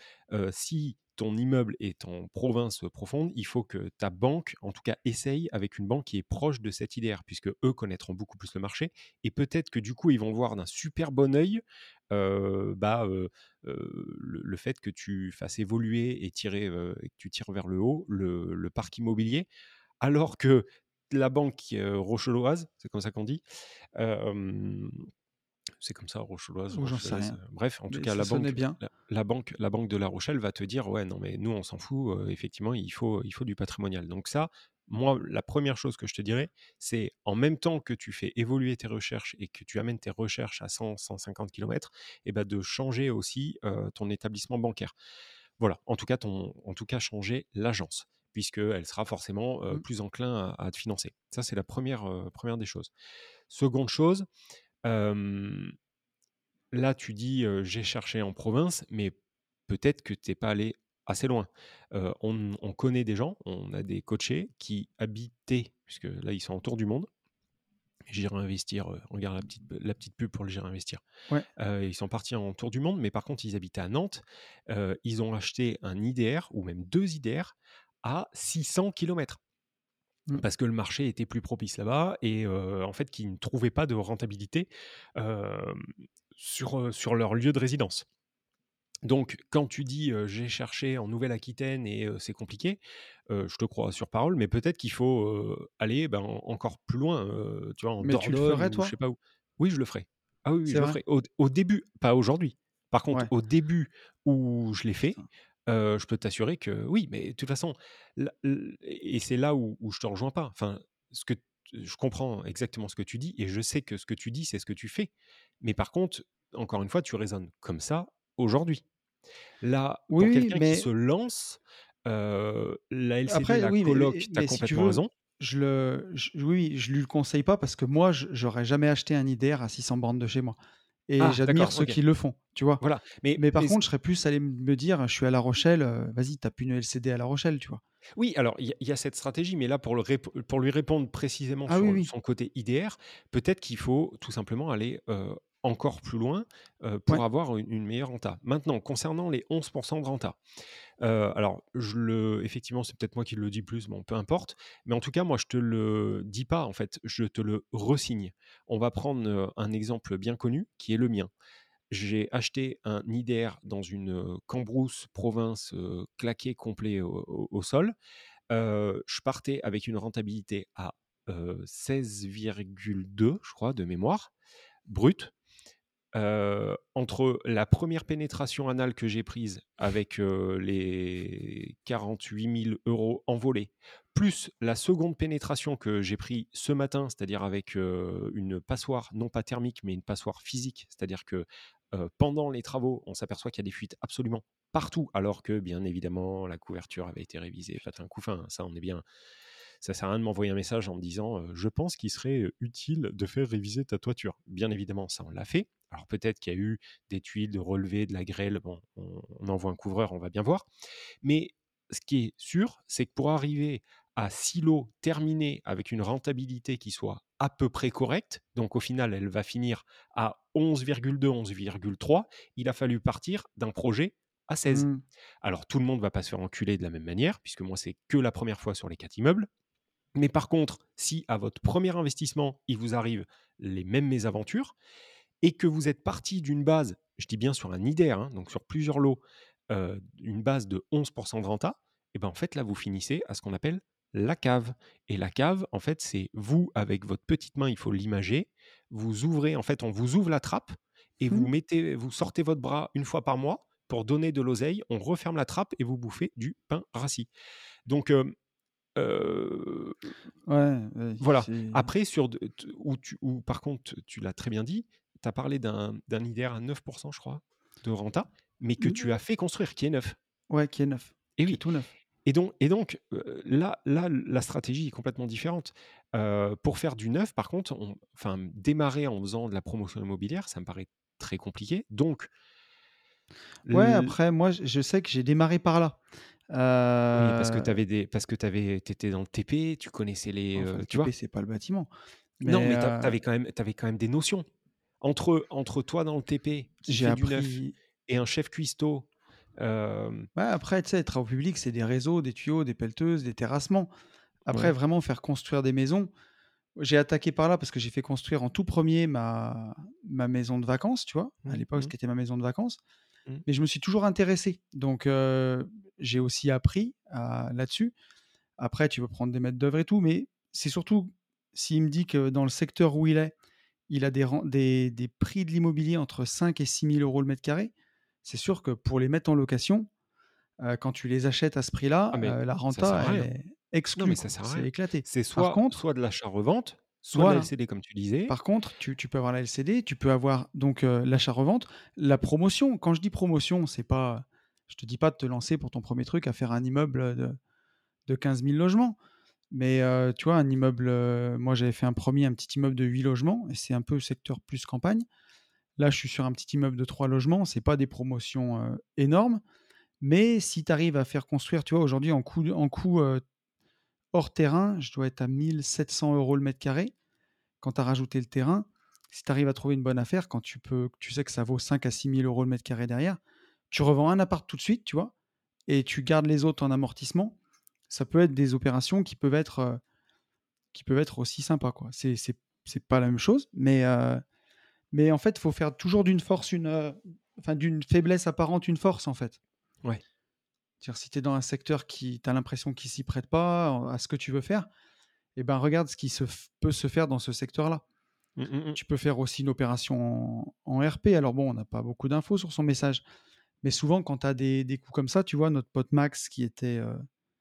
si ton immeuble est en province profonde, il faut que ta banque, en tout cas, essaye avec une banque qui est proche de cet IDR, puisque eux connaîtront beaucoup plus le marché. Et peut-être que du coup, ils vont voir d'un super bon œil euh, bah, euh, euh, le, fait que tu fasses évoluer et, tirer, euh, que tu tires vers le haut le, le parc immobilier, alors que la banque euh, rocheloise, c'est comme ça qu'on dit, euh, c'est comme ça, Rocheloise. J'en sais rien. Bref, en tout cas, la banque, bien. la, la banque, la banque de La Rochelle va te dire, ouais, non, mais nous, on s'en fout. euh, effectivement, il faut, il faut du patrimonial. Donc ça, moi, la première chose que je te dirais, c'est en même temps que tu fais évoluer tes recherches et que tu amènes tes recherches à 100, 150 km, et ben de changer aussi euh, ton établissement bancaire. Voilà, en tout cas, ton, en tout cas changer l'agence, puisqu'elle sera forcément euh, Mm. plus enclin à, à te financer. Ça, c'est la première, euh, première des choses. Seconde chose, euh, là, tu dis euh, j'ai cherché en province, mais peut-être que tu n'es pas allé assez loin. Euh, on, on connaît des gens, on a des coachés qui habitaient, puisque là, ils sont autour du monde. J'irai investir, regarde la petite, la petite pub pour le J'irai investir. Ouais. Ils sont partis en tour du monde, mais par contre, ils habitaient à Nantes. Ils ont acheté un IDR, ou même deux IDR, à 600 km Mm. parce que le marché était plus propice là-bas et en fait qu'ils ne trouvaient pas de rentabilité sur, sur leur lieu de résidence. Donc, quand tu dis euh, j'ai cherché en Nouvelle-Aquitaine et euh, c'est compliqué, euh, je te crois sur parole, mais peut-être qu'il faut aller ben, en- encore plus loin, tu vois, en Mais tu le Dordogne ferais, ou toi? je sais pas où. Oui, je le ferai. Ah oui, je le ferai. Au, au début, pas aujourd'hui. Par contre, Ouais. au début où je l'ai fait. Euh, je peux t'assurer que oui, mais de toute façon, là- et c'est là où, où je te rejoins pas. Enfin, ce que je comprends exactement ce que tu dis et je sais que ce que tu dis, c'est ce que tu fais. Mais par contre, encore une fois, tu raisonnes comme ça aujourd'hui. Là, Oui, pour quelqu'un qui se lance, euh, la LCD, après, la oui, mais, coloc, mais- tu si complètement veux, raison. je le, je- oui, je lui le conseille pas parce que moi, je- j'aurais jamais acheté un IDR à 600 bornes de chez moi. Et Ah, j'admire d'accord, ceux qui le font, tu vois. Voilà. Mais, Mais par mais contre, je serais plus allé me dire, je suis à La Rochelle, euh, vas-y, tape une LCD à La Rochelle, tu vois. Oui, alors il y, a- il y a cette stratégie, mais là, pour, le rép- pour lui répondre précisément Ah sur oui, le- oui. son côté IDR, peut-être qu'il faut tout simplement aller euh, encore plus loin euh, pour Ouais. avoir une, une meilleure renta. Maintenant, concernant les 11% de renta, euh, alors je le, effectivement, c'est peut-être moi qui le dis plus, bon, peu importe, mais en tout cas, moi, je te le dis pas, en fait, je te le resigne. On va prendre euh, un exemple bien connu qui est le mien. J'ai acheté un IDR dans une Cambrousse province euh, claqué complet au, au- au sol. Je partais avec une rentabilité à euh, 16,2, je crois, de mémoire, brute. Euh, entre la première pénétration anale que j'ai prise avec euh, les 48 000 euros envolés, plus la seconde pénétration que j'ai pris ce matin, c'est-à-dire avec euh, une passoire, non pas thermique, mais une passoire physique, c'est-à-dire que pendant les travaux, on s'aperçoit qu'il y a des fuites absolument partout, alors que bien évidemment la couverture avait été révisée, patin couffin, ça on est bien. Ça sert à rien de m'envoyer un message en me disant je pense qu'il serait utile de faire réviser ta toiture. Bien évidemment, ça on l'a fait. Alors peut-être qu'il y a eu des tuiles de relevé, de la grêle, bon, on, on envoie un couvreur, on va bien voir. Mais ce qui est sûr, c'est que pour arriver à silo terminé avec une rentabilité qui soit à peu près correcte, donc au final elle va finir à 11,2, 11,3, il a fallu partir d'un projet à 16. Mmh. Alors, tout le monde va pas se faire enculer de la même manière, puisque moi, c'est que la première fois sur les quatre immeubles. Mais par contre, si à votre premier investissement, il vous arrive les mêmes mésaventures, et que vous êtes parti d'une base, je dis bien sur un IDER, hein, donc sur plusieurs lots, euh, une base de 11% de renta, et ben en fait là vous finissez à ce qu'on appelle la cave. Et la cave, en fait, c'est vous avec votre petite main, il faut l'imager. Vous ouvrez, en fait, on vous ouvre la trappe et vous Mmh. mettez, vous sortez votre bras une fois par mois pour donner de l'oseille. On referme la trappe et vous bouffez du pain rassis. Donc euh, euh, Ouais, ouais, voilà. Après, sur de- où, tu, où, par contre, tu l'as très bien dit, tu as parlé d'un IDR à 9%, je crois, de renta, mais que Mmh. tu as fait construire, qui est neuf. ouais, qui est neuf, Et qui est oui. tout neuf. Et donc, et donc euh, là, là, la stratégie est complètement différente. Euh, pour faire du neuf, par contre, on- enfin, démarrer en faisant de la promotion immobilière, ça me paraît très compliqué. Donc, Ouais, après moi, je sais que j'ai démarré par là. oui, parce que Heu, tu avais des, parce que t'avais, étais dans le TP, tu connaissais les, enfin euh, le tu vois? TP, c'est pas le bâtiment, Non, mais mais tu heu, avais quand même, t'avais quand même des notions. Entre, entre toi dans le TP j'ai fait du neuf appris et un chef cuistot, euh, ouais, après, tu sais, les travaux publics, c'est des réseaux, des tuyaux, des pelleteuses, des terrassements. Après, ouais. vraiment faire construire des maisons, j'ai attaqué par là parce que j'ai fait construire en tout premier ma ma maison de vacances, tu vois? À Mhm, l'époque, ce mhm, qui était ma maison de vacances, mhm. mais je me suis toujours intéressé, donc heu, j'ai aussi appris à là-dessus. Après, tu peux prendre des maîtres d'œuvre et tout, mais c'est surtout s'il me dit que dans le secteur où il est, il a des, ren- des, des prix de l'immobilier entre 5 et 6 000 euros le mètre carré, c'est sûr que pour les mettre en location, euh, quand tu les achètes à ce prix-là, Ah, euh, la renta, elle est Non, exclue. mais ça quoi. sert à C'est éclaté. C'est soit, contre, soit de l'achat-revente, soit de la voilà. LCD, comme tu disais. Par contre, tu, tu peux avoir la LCD, tu peux avoir donc euh, l'achat-revente, la promotion. Quand je dis promotion, c'est pas, je te dis pas de te lancer pour ton premier truc à faire un immeuble de, de 15 000 logements. Mais tu vois, un immeuble, moi j'avais fait un premier, un petit immeuble de 8 logements, et c'est un peu secteur plus campagne. Là, je suis sur un petit immeuble de 3 logements, c'est pas des promotions énormes, mais si tu arrives à faire construire, tu vois, aujourd'hui en coût, hors terrain, je dois être à 1700 euros le mètre carré. Quand tu as rajouté le terrain, si tu arrives à trouver une bonne affaire, quand tu, peux, tu sais que ça vaut 5 à 6 000 euros le mètre carré derrière, tu revends un appart tout de suite, tu vois, et tu gardes les autres en amortissement. Ça peut être des opérations qui peuvent être, euh, qui peuvent être aussi sympas, quoi. C'est, c'est, c'est pas la même chose, mais, euh, mais en fait, il faut faire toujours d'une force une, euh, enfin d'une faiblesse apparente une force, en fait. Ouais. C'est-à-dire, si tu es dans un secteur qui, tu as l'impression qu'il s'y prête pas à ce que tu veux faire, eh ben regarde ce qui se f- peut se faire dans ce secteur-là. Mm, mm, mm. Tu peux faire aussi une opération en, en RP. Alors bon, on n'a pas beaucoup d'infos sur son message, mais souvent quand tu as des, des coups comme ça, tu vois, notre pote Max qui était, euh,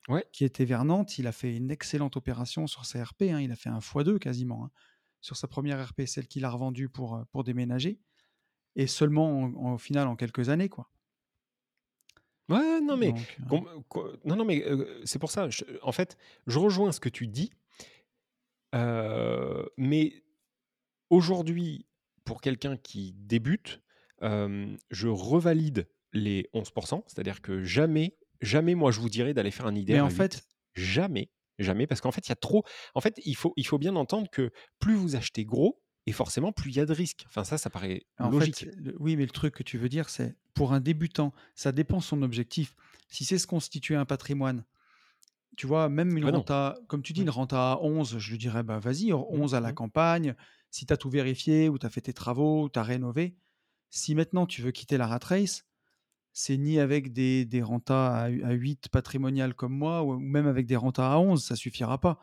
Ouais. qui était vers Nantes, il a fait une excellente opération sur sa RP. hein. il a fait un x2 quasiment hein, sur sa première RP, celle qu'il a revendue pour, euh, pour déménager, et seulement en- en- au final en quelques années. quoi. Ouais, non, mais, Donc, euh, com- non, non, mais euh, c'est pour ça. je- en fait, je rejoins ce que tu dis. euh, mais aujourd'hui, pour quelqu'un qui débute, euh, je revalide les 11%. C'est-à-dire que jamais, jamais, moi, je vous dirais d'aller faire un IDR mais à en 8. fait, Jamais, jamais, parce qu'en fait, il y a trop. En fait, il faut, il faut bien entendre que plus vous achetez gros, et forcément, plus il y a de risques. Enfin, ça, ça paraît En logique. fait, le- oui, mais le truc que tu veux dire, c'est pour un débutant, ça dépend son objectif. Si c'est se constituer un patrimoine, tu vois, même une Ah non. renta, comme tu dis, Ouais. une renta à 11, je lui dirais, bah vas-y, 11 à la Mhm. campagne, si tu as tout vérifié, ou tu as fait tes travaux, ou tu as rénové. Si maintenant tu veux quitter la rat race, c'est ni avec des, des rentas à, à 8 patrimoniales comme moi, ou même avec des rentas à 11, ça suffira pas.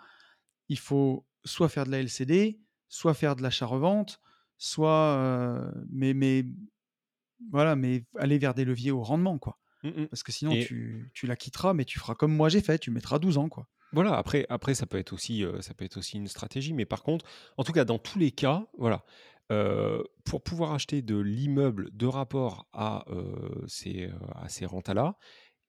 Il faut soit faire de la LCD, soit faire de l'achat-revente, soit. euh, mais, mais voilà, mais aller vers des leviers au rendement, quoi. Mm, mm. Parce que sinon, Et- tu, tu la quitteras, mais tu feras comme moi j'ai fait, tu mettras 12 ans, quoi. Voilà, après, après ça, peut être aussi, euh, ça peut être aussi une stratégie, mais par contre, en tout cas, dans tous les cas, voilà, euh, pour pouvoir acheter de l'immeuble de rapport à euh, ces, euh, à ces rentas-là,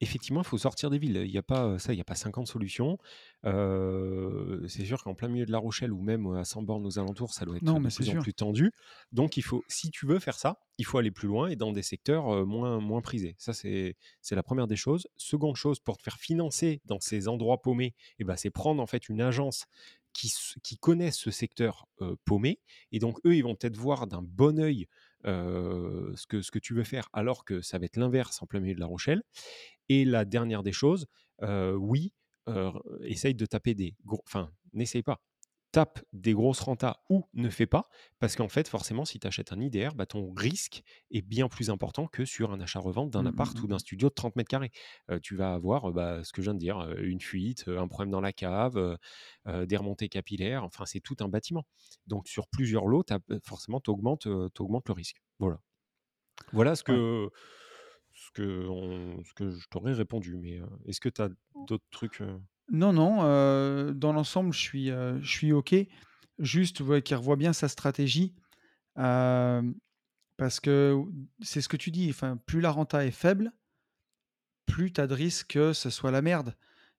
effectivement, il faut sortir des villes. Il n'y a pas euh, ça, il n'y a pas 50 solutions. Euh, c'est sûr qu'en plein milieu de La Rochelle ou même à 100 bornes aux alentours, ça doit être Non, de plus en plus tendu. Donc, il faut, si tu veux faire ça, il faut aller plus loin et dans des secteurs moins, moins prisés. Ça, c'est c'est la première des choses. Seconde chose, pour te faire financer dans ces endroits paumés, eh ben, c'est prendre en fait une agence qui, connaît ce secteur paumé. Et donc, eux, ils vont peut-être voir d'un bon œil ce, que, ce que tu veux faire, alors que ça va être l'inverse en plein milieu de la Rochelle. Et la dernière des choses, oui, essaye de taper des gros. Enfin, n'essaye pas tape des grosses rentas ou ne fais pas, parce qu'en fait, forcément, si tu achètes un IDR, bah, ton risque est bien plus important que sur un achat-revente d'un Mmh, appart mmh, ou d'un mmh. studio de 30 mètres carrés. Euh, tu vas avoir bah, ce que je viens de dire, une fuite, un problème dans la cave, euh, des remontées capillaires, enfin, c'est tout un bâtiment. Donc, sur plusieurs lots, forcément, tu augmentes, le risque. Voilà. Voilà ce Ouais. que, ce que, on- ce que je t'aurais répondu. Mais est-ce que tu as d'autres trucs Non, non, heu, dans l'ensemble, je suis, heu, je suis OK. Juste, ouais, qu'il revoie bien sa stratégie, hem, parce que c'est ce que tu dis, enfin, plus la renta est faible, plus tu as de risques que ce soit la merde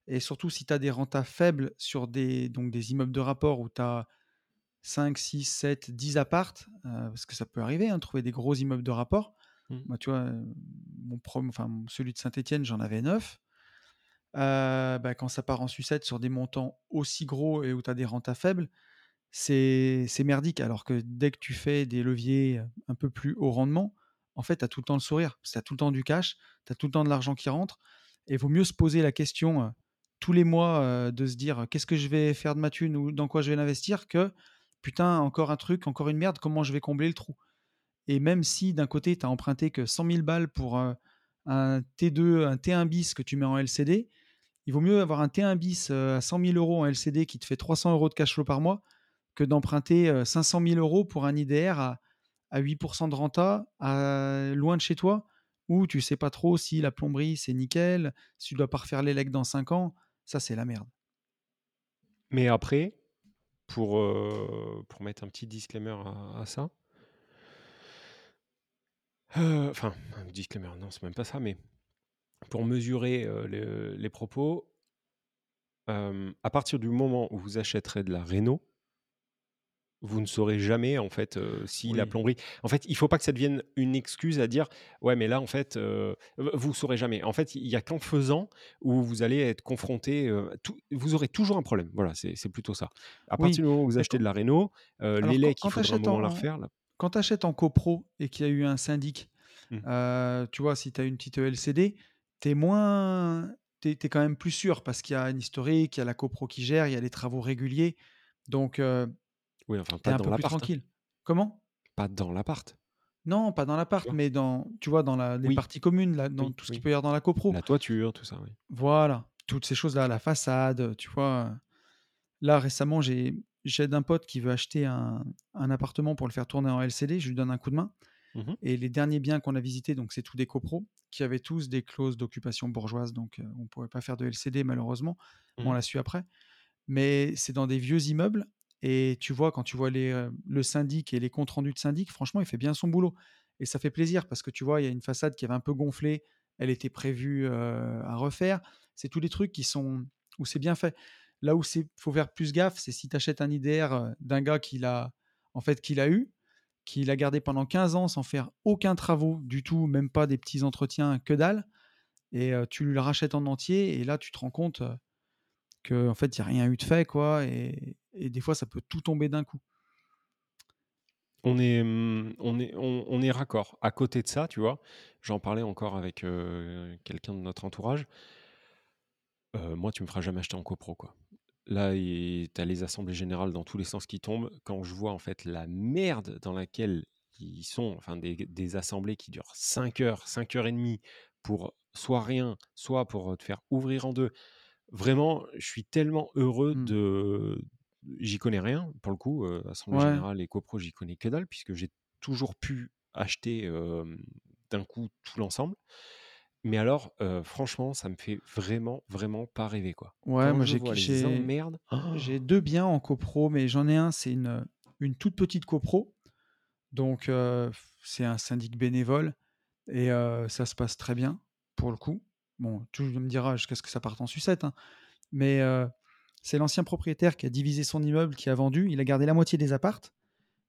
et surtout si tu as des rentas faibles sur des donc des immeubles de rapport où tu as 5, 6, 7, 10 apparts, heu, parce que ça peut arriver, hein, de trouver des gros immeubles de rapport. Mmh. Moi, tu vois, heu, mon prom enfin, celui de Saint-Étienne, j'en avais 9. Heu, bah, quand ça part en sucette sur des montants aussi gros et où tu as des rentas faibles, c'est merdique. Alors que dès que tu fais des leviers, un peu plus haut rendement, en fait, tu as tout le temps le sourire. Tu as tout le temps du cash, tu as tout le temps de l'argent qui rentre et il vaut mieux se poser la question, tous les mois, de se dire: «Qu'est-ce que je vais faire de ma thune ou dans quoi je vais l'investir?» que: «Putain, encore un truc, encore une merde, comment je vais combler le trou?» et même si d'un côté, tu as emprunté que 100 000 balles pour, un T2, un T1 bis que tu mets en LCD, il vaut mieux avoir un T1 bis euh, à 100 000 euros en LCD qui te fait 300 euros de cash flow par mois que d'emprunter euh, 500 000 euros pour un IDR à, à 8% de renta, loin de chez toi, où tu sais pas trop si la plomberie c'est nickel, si tu dois pas refaire les legs dans 5 ans. Ça, c'est la merde. Mais après, pour, euh, pour mettre un petit disclaimer à, ça, euh, enfin, un disclaimer, non, c'est même pas ça, mais pour mesurer euh, les, les propos, euh, à partir du moment où vous achèterez de la Renault, vous ne saurez jamais en fait euh, si la plomberie. En fait, il faut pas que ça devienne une excuse à dire ouais, mais là en fait, euh, vous saurez jamais. En fait, il y a qu'en faisant où vous allez être confronté. euh, tout- vous aurez toujours un problème. Voilà, c'est plutôt ça. À Oui. partir du moment où vous achetez de la Renault, euh, Alors, les quand qu'il faudra un moment la en- refaire. là- Quand tu achètes en copro et qu'il y a eu un syndic, euh, tu vois, si tu as une petite LCD, tu es moins. Tu es, quand même plus sûr parce qu'il y a un historique, il y a la copro qui gère, il y a les travaux réguliers. Donc, euh, Oui, enfin tu es pas un dans peu plus tranquille. Comment? Pas dans l'appart. Non, pas dans l'appart, mais dans, tu vois, dans la, les Oui. parties communes, là, dans Oui, tout ce oui. qu'il peut y avoir dans la copro. La toiture, tout ça. Oui. Voilà, toutes ces choses-là, la façade, tu vois. Là, récemment, j'ai j'aide un pote qui veut acheter un, un appartement pour le faire tourner en LCD. Je lui donne un coup de main. Mhm. Et les derniers biens qu'on a visités, donc c'est tous des copros, qui avaient tous des clauses d'occupation bourgeoise. Donc euh, on ne pouvait pas faire de LCD, malheureusement. On l'a su après. Mais c'est dans des vieux immeubles. Et tu vois, quand tu vois les, euh, le syndic et les comptes rendus de syndic, franchement, il fait bien son boulot. Et ça fait plaisir parce que tu vois, il y a une façade qui avait un peu gonflé. Elle était prévue euh, à refaire. C'est tous les trucs qui sont où c'est bien fait. Là où il faut faire plus gaffe, c'est si tu achètes un IDR d'un gars qu'il a, en fait, qu'il a eu, qu'il a gardé pendant 15 ans sans faire aucun travaux du tout, même pas des petits entretiens, que dalle. Et euh, tu le rachètes en entier. Et là, tu te rends compte que en fait, il n'y a rien eu de fait. quoi. Et, des fois, ça peut tout tomber d'un coup. On est, hum, on est, on, est raccord. À côté de ça, tu vois, j'en parlais encore avec quelqu'un de notre entourage. Moi, tu me feras jamais acheter en copro, quoi. Là, tu as les assemblées générales dans tous les sens qui tombent. Quand je vois en fait la merde dans laquelle ils sont, enfin des, des assemblées qui durent 5 heures, 5 heures et demie pour soit rien, soit pour te faire ouvrir en deux. Vraiment, je suis tellement heureux Mm. de. J'y connais rien, pour le coup. euh, Assemblée Ouais. générale et copro, j'y connais que dalle, puisque j'ai toujours pu acheter euh, d'un coup tout l'ensemble. Mais alors, euh, franchement, ça me fait vraiment, vraiment pas rêver, quoi. Ouais, Quand moi j'ai j'ai- j'ai deux biens en copro, mais j'en ai un, c'est une, une toute petite copro. Donc euh, c'est un syndic bénévole et euh, ça se passe très bien pour le coup. Bon, tu me diras jusqu'à ce que ça parte en sucette, hein. mais euh, c'est l'ancien propriétaire qui a divisé son immeuble, qui a vendu. Il a gardé la moitié des appartes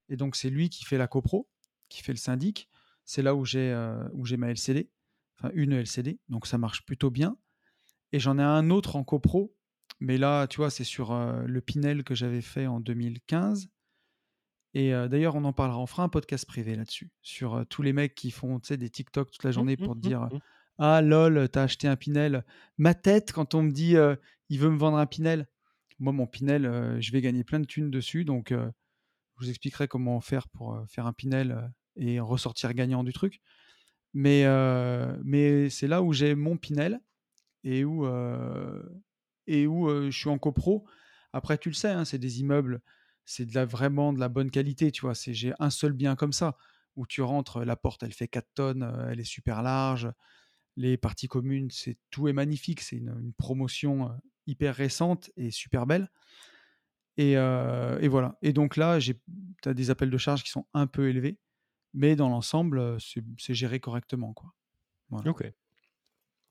et donc c'est lui qui fait la copro, qui fait le syndic. C'est là où j'ai euh, où j'ai ma LCD, enfin une LCD, donc ça marche plutôt bien. Et j'en ai un autre en copro, mais là, tu vois, c'est sur euh, le Pinel que j'avais fait en 2015. Et euh, d'ailleurs, on en parlera. On fera un podcast privé là-dessus, sur euh, tous les mecs qui font des TikTok toute la Mmh, journée mmh, pour mmh, dire mmh. Ah lol, t'as acheté un Pinel. Ma tête, quand on me dit il veut me vendre un Pinel, moi, mon Pinel, je vais gagner plein de thunes dessus. Donc, je vous expliquerai comment faire pour faire un Pinel et ressortir gagnant du truc. Mais, euh, mais c'est là où j'ai mon Pinel et où, euh, et où euh, je suis en copro. Après, tu le sais, hein, c'est des immeubles, c'est de la, vraiment de la bonne qualité, tu vois. J'ai un seul bien comme ça, où tu rentres, la porte, elle fait 4 tonnes, elle est super large. Les parties communes, c'est tout est magnifique. C'est une, promotion hyper récente et super belle. Et, et voilà. Et donc là, tu as des appels de charge qui sont un peu élevés, mais dans l'ensemble, c'est, géré correctement. Quoi. Voilà. Ok.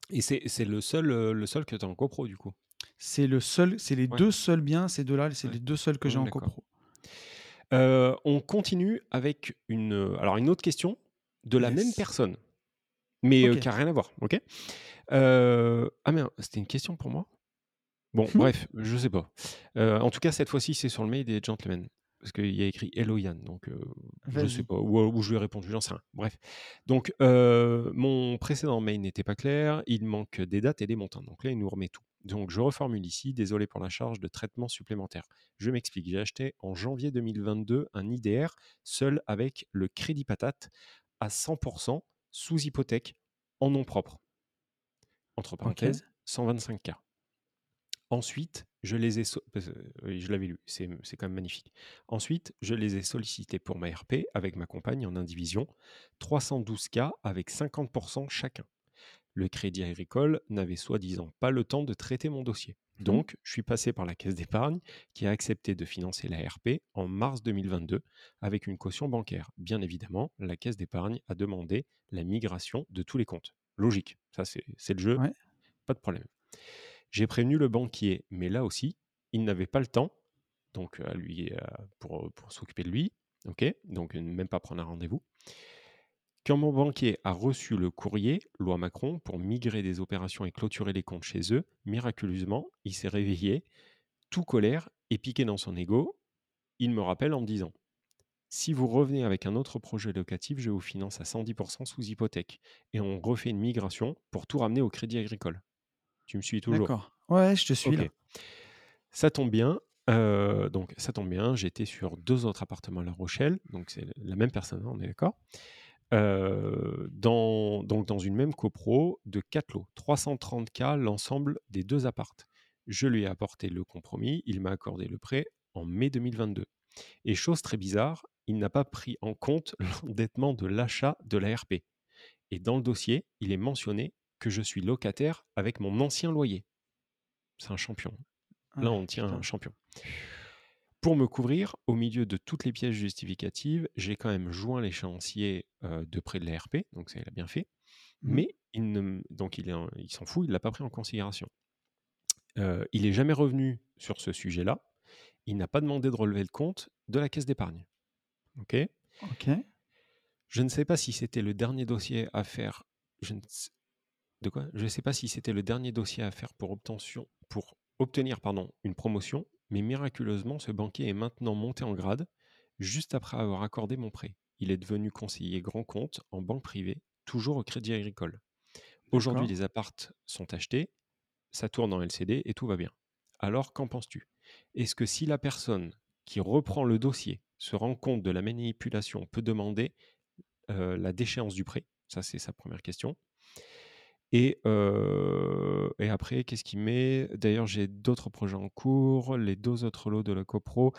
Et c'est le seul, le seul que tu as en copro, du coup? C'est le seul, c'est les Ouais. deux seuls biens, ces deux-là, c'est Ouais. les deux seuls que j'ai Ouais, en copro. Euh, on continue avec une, alors une autre question de la même personne, mais euh, qui n'a rien à voir. Ok? Euh, ah merde, c'était une question pour moi? Bon, bref, je sais pas. En tout cas, cette fois-ci, c'est sur le mail des gentlemen. Parce qu'il y a écrit Hello Yann, donc euh, je sais pas. Ou, ou je lui ai répondu, j'en sais rien. Bref. Donc, euh, mon précédent mail n'était pas clair. Il manque des dates et des montants. Donc là, il nous remet tout. Donc, je reformule ici. Désolé pour la charge de traitement supplémentaire. Je m'explique. J'ai acheté en janvier 2022 un IDR seul avec le crédit patate à 100% sous hypothèque en nom propre. Entre parenthèses, 125K. Ensuite, je les ai. so- oui, je l'avais lu, c'est c'est quand même magnifique. Ensuite, je les ai sollicités pour ma RP avec ma compagne en indivision, 312K avec 50% chacun. Le Crédit Agricole n'avait soi-disant pas le temps de traiter mon dossier. Mhm. Donc, je suis passé par la Caisse d'épargne qui a accepté de financer la RP en mars 2022 avec une caution bancaire. Bien évidemment, la Caisse d'épargne a demandé la migration de tous les comptes. Logique, ça c'est c'est le jeu, Ouais. pas de problème. J'ai prévenu le banquier, mais là aussi, il n'avait pas le temps, donc à lui euh, pour, pour s'occuper de lui, ok, donc même pas prendre un rendez-vous. Quand mon banquier a reçu le courrier, loi Macron, pour migrer des opérations et clôturer les comptes chez eux, miraculeusement, il s'est réveillé, tout colère et piqué dans son ego. Il me rappelle en me disant Si vous revenez avec un autre projet locatif, je vous finance à 110% sous hypothèque. Et on refait une migration pour tout ramener au crédit agricole. Tu me suis toujours D'accord. Ouais, je te suis là. Ça tombe bien. euh, donc, ça tombe bien. J'étais sur deux autres appartements à La Rochelle. Donc, c'est la même personne, hein, on est d'accord. Euh, dans, donc, dans une même copro de 4 lots. 330K l'ensemble des deux appartes. Je lui ai apporté le compromis. Il m'a accordé le prêt en mai 2022. Et chose très bizarre, il n'a pas pris en compte l'endettement de l'achat de la RP. Et dans le dossier, il est mentionné que je suis locataire avec mon ancien loyer. C'est un champion. Là, on tient un champion. Pour me couvrir, au milieu de toutes les pièces justificatives, j'ai quand même joint l'échéancier euh, de près de la RP, donc ça, il a bien fait. Mhm. Mais il ne, donc il, s'en fout, il ne l'a pas pris en considération. Euh, il n'est jamais revenu sur ce sujet-là. Il n'a pas demandé de relever le compte de la caisse d'épargne. Ok? Ok. Je ne sais pas si c'était le dernier dossier à faire. Je ne sais- De quoi? Je ne sais pas si c'était le dernier dossier à faire pour, obtention- pour obtenir pardon, une promotion, mais miraculeusement, ce banquier est maintenant monté en grade juste après avoir accordé mon prêt. Il est devenu conseiller grand compte en banque privée, toujours au Crédit Agricole. Aujourd'hui, les appartes sont achetés, ça tourne en LCD et tout va bien. Alors, qu'en penses-tu? Est-ce que si la personne qui reprend le dossier se rend compte de la manipulation peut demander euh, la déchéance du prêt? Ça, c'est sa première question. Et, après, qu'est-ce qu'il met? D'ailleurs, j'ai d'autres projets en cours, les deux autres lots de la copro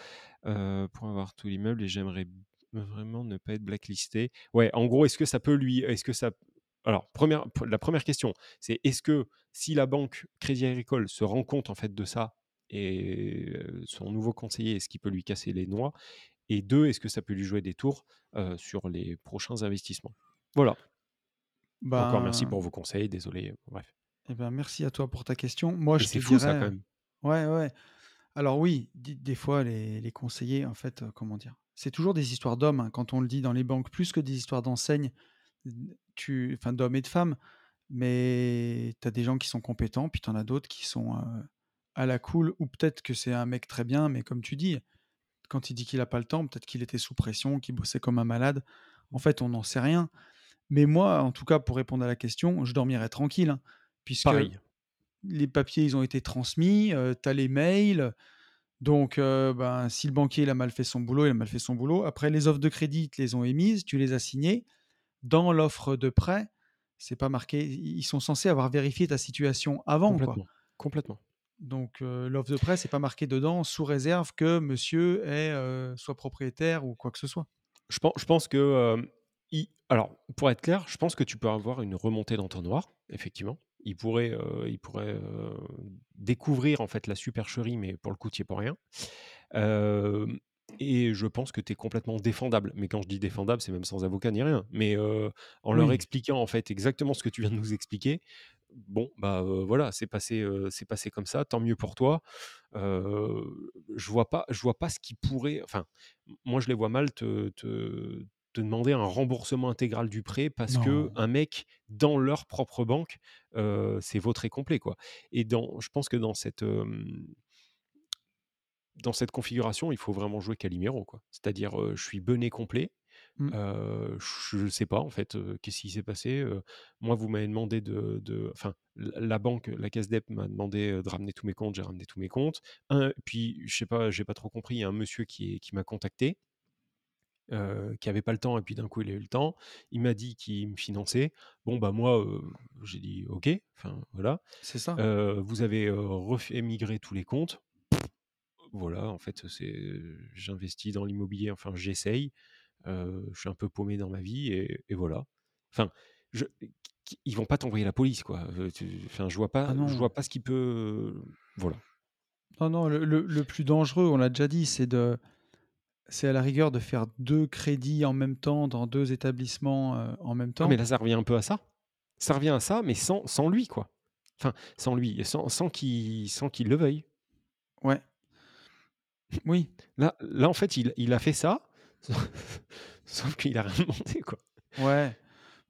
pour avoir tout l'immeuble et j'aimerais vraiment ne pas être blacklisté. Ouais, en gros, est-ce que ça peut lui. Est-ce que ça. Alors, première, la première question, c'est est-ce que si la banque Crédit Agricole se rend compte en fait de ça et son nouveau conseiller, est-ce qu'il peut lui casser les noix? Et deux, est-ce que ça peut lui jouer des tours sur les prochains investissements? Voilà. Encore merci Ben, pour vos conseils, désolé. Bref. eh ben, merci à toi pour ta question. Moi, je c'est fou ça quand même. Ouais, ouais. Alors oui, des fois, les, les conseillers, en fait, euh, comment dire C'est toujours des histoires d'hommes, hein, quand on le dit dans les banques, plus que des histoires d'enseignes, tu, enfin d'hommes et de femmes. Mais tu as des gens qui sont compétents, puis tu en as d'autres qui sont euh, à la cool, ou peut-être que c'est un mec très bien, mais comme tu dis, quand il dit qu'il a pas le temps, peut-être qu'il était sous pression, qu'il bossait comme un malade. En fait, on n'en sait rien. Mais moi, en tout cas, pour répondre à la question, je dormirais tranquille, hein, puisque Pareil. les papiers, ils ont été transmis, tu as les mails. Donc, ben, si le banquier, il a mal fait son boulot, il a mal fait son boulot. Après, les offres de crédit, ils te les ont émises, tu les as signées. Dans l'offre de prêt, c'est pas marqué ils sont censés avoir vérifié ta situation avant, quoi. Complètement, complètement. Donc, l'offre de prêt, c'est pas marqué dedans sous réserve que monsieur est, soit propriétaire ou quoi que ce soit. Je pen je pense que, alors, pour être clair, je pense que tu peux avoir une remontée d'entonnoir, effectivement. Il pourrait, heu, il pourrait, heu, découvrir, en fait, la supercherie, mais pour le coup, tu es pour rien. Et je pense que tu es complètement défendable. Mais quand je dis défendable, c'est même sans avocat ni rien. Mais, en leur Oui. expliquant, en fait, exactement ce que tu viens de nous expliquer, bon, bah, voilà, c'est passé, c'est passé comme ça, tant mieux pour toi. Je vois pas je vois pas ce qui pourrait enfin, moi, je les vois mal te te te demander un remboursement intégral du prêt parce Non. qu'un mec, dans leur propre banque, heu, s'est vautré complet, quoi et dans je pense que dans cette, dans cette configuration, il faut vraiment jouer Calimero, quoi. C'est-à-dire, je suis bené complet, Mmh. je sais pas, en fait, qu'est-ce qui s'est passé, moi, vous m'avez demandé de de enfin, la banque, la caisse d'ep m'a demandé, de ramener tous mes comptes, j'ai ramené tous mes comptes. Un puis, je sais pas, j'ai pas trop compris, il y a un monsieur qui est qui m'a contacté qui avait pas le temps et puis d'un coup, il a eu le temps. Il m'a dit qu'il me finançait. Bon, bah, moi, j'ai dit: «OK», enfin, voilà. C'est ça. Vous avez, migrer tous les comptes. Voilà, en fait, c'est j'investis dans l'immobilier, enfin, j'essaye. Je suis un peu paumé dans ma vie et et voilà. Enfin, je ils vont pas t'envoyer la police, quoi. Enfin, je vois Ah pas je non. vois pas ce qui peut voilà. Non, non, le le le plus dangereux, on l'a déjà dit, c'est de c'est à la rigueur de faire 2 crédits en même temps dans 2 établissements, heu, en même Ouais, mais temps. là, ça revient un peu à ça. Ça revient à ça, mais sans sans lui, quoi. Enfin, sans lui, sans sans qu'il sans qu'il le veuille. Ouais. Oui. Là là, en fait, il il a fait ça, sauf qu'il a rien demandé, quoi. Ouais.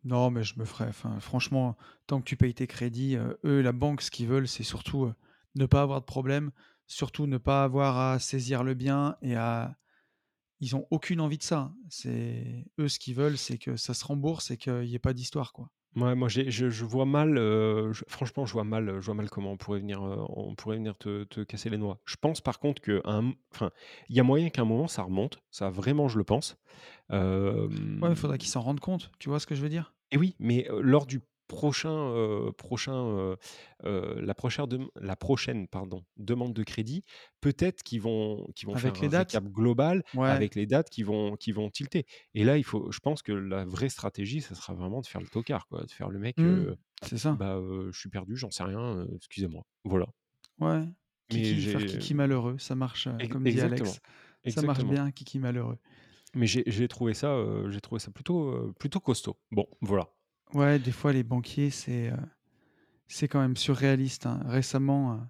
Non, mais je me ferais enfin, franchement, tant que tu payes tes crédits, heu, eux, la banque, ce qu'ils veulent, c'est surtout, heu, ne pas avoir de problème, surtout ne pas avoir à saisir le bien et à ils ont aucune envie de ça. C'est eux, ce qu'ils veulent, c'est que ça se rembourse et qu'il y ait pas d'histoire, quoi. Mouais, moi, je je vois mal, je franchement, je vois mal, je vois mal comment on pourrait venir, heu, on pourrait venir te te casser les noix. Je pense par contre m enfin, il y a moyen qu'à un moment ça remonte, ça vraiment je le pense. Ouais, il Hem faudrait qu'ils s'en rendent compte, tu vois ce que je veux dire? et oui, mais heu, lors du prochain, prochain, la prochaire dem la prochaine, pardon, demande de crédit, peut-être qu'ils vont qu'ils vont faire Avec les un dates? récap global Ouais. avec les dates qui vont qui vont tilter et là, il faut je pense que la vraie stratégie, ça sera vraiment de faire le tocard, quoi, de faire le mec, Mmh. C'est ça. bah, je suis perdu, j'en sais rien, excusez-moi. Voilà. Ouais. Mais Kiki faire kiki malheureux, ça marche, ex comme dit exactement, Alex. Ça marche exactement. bien, kiki malheureux. Mais j'ai j'ai trouvé ça, j'ai trouvé ça plutôt, plutôt costaud. Bon, voilà. Ouais, des fois, les banquiers, c'est, c'est quand même surréaliste, hein. Récemment, heu,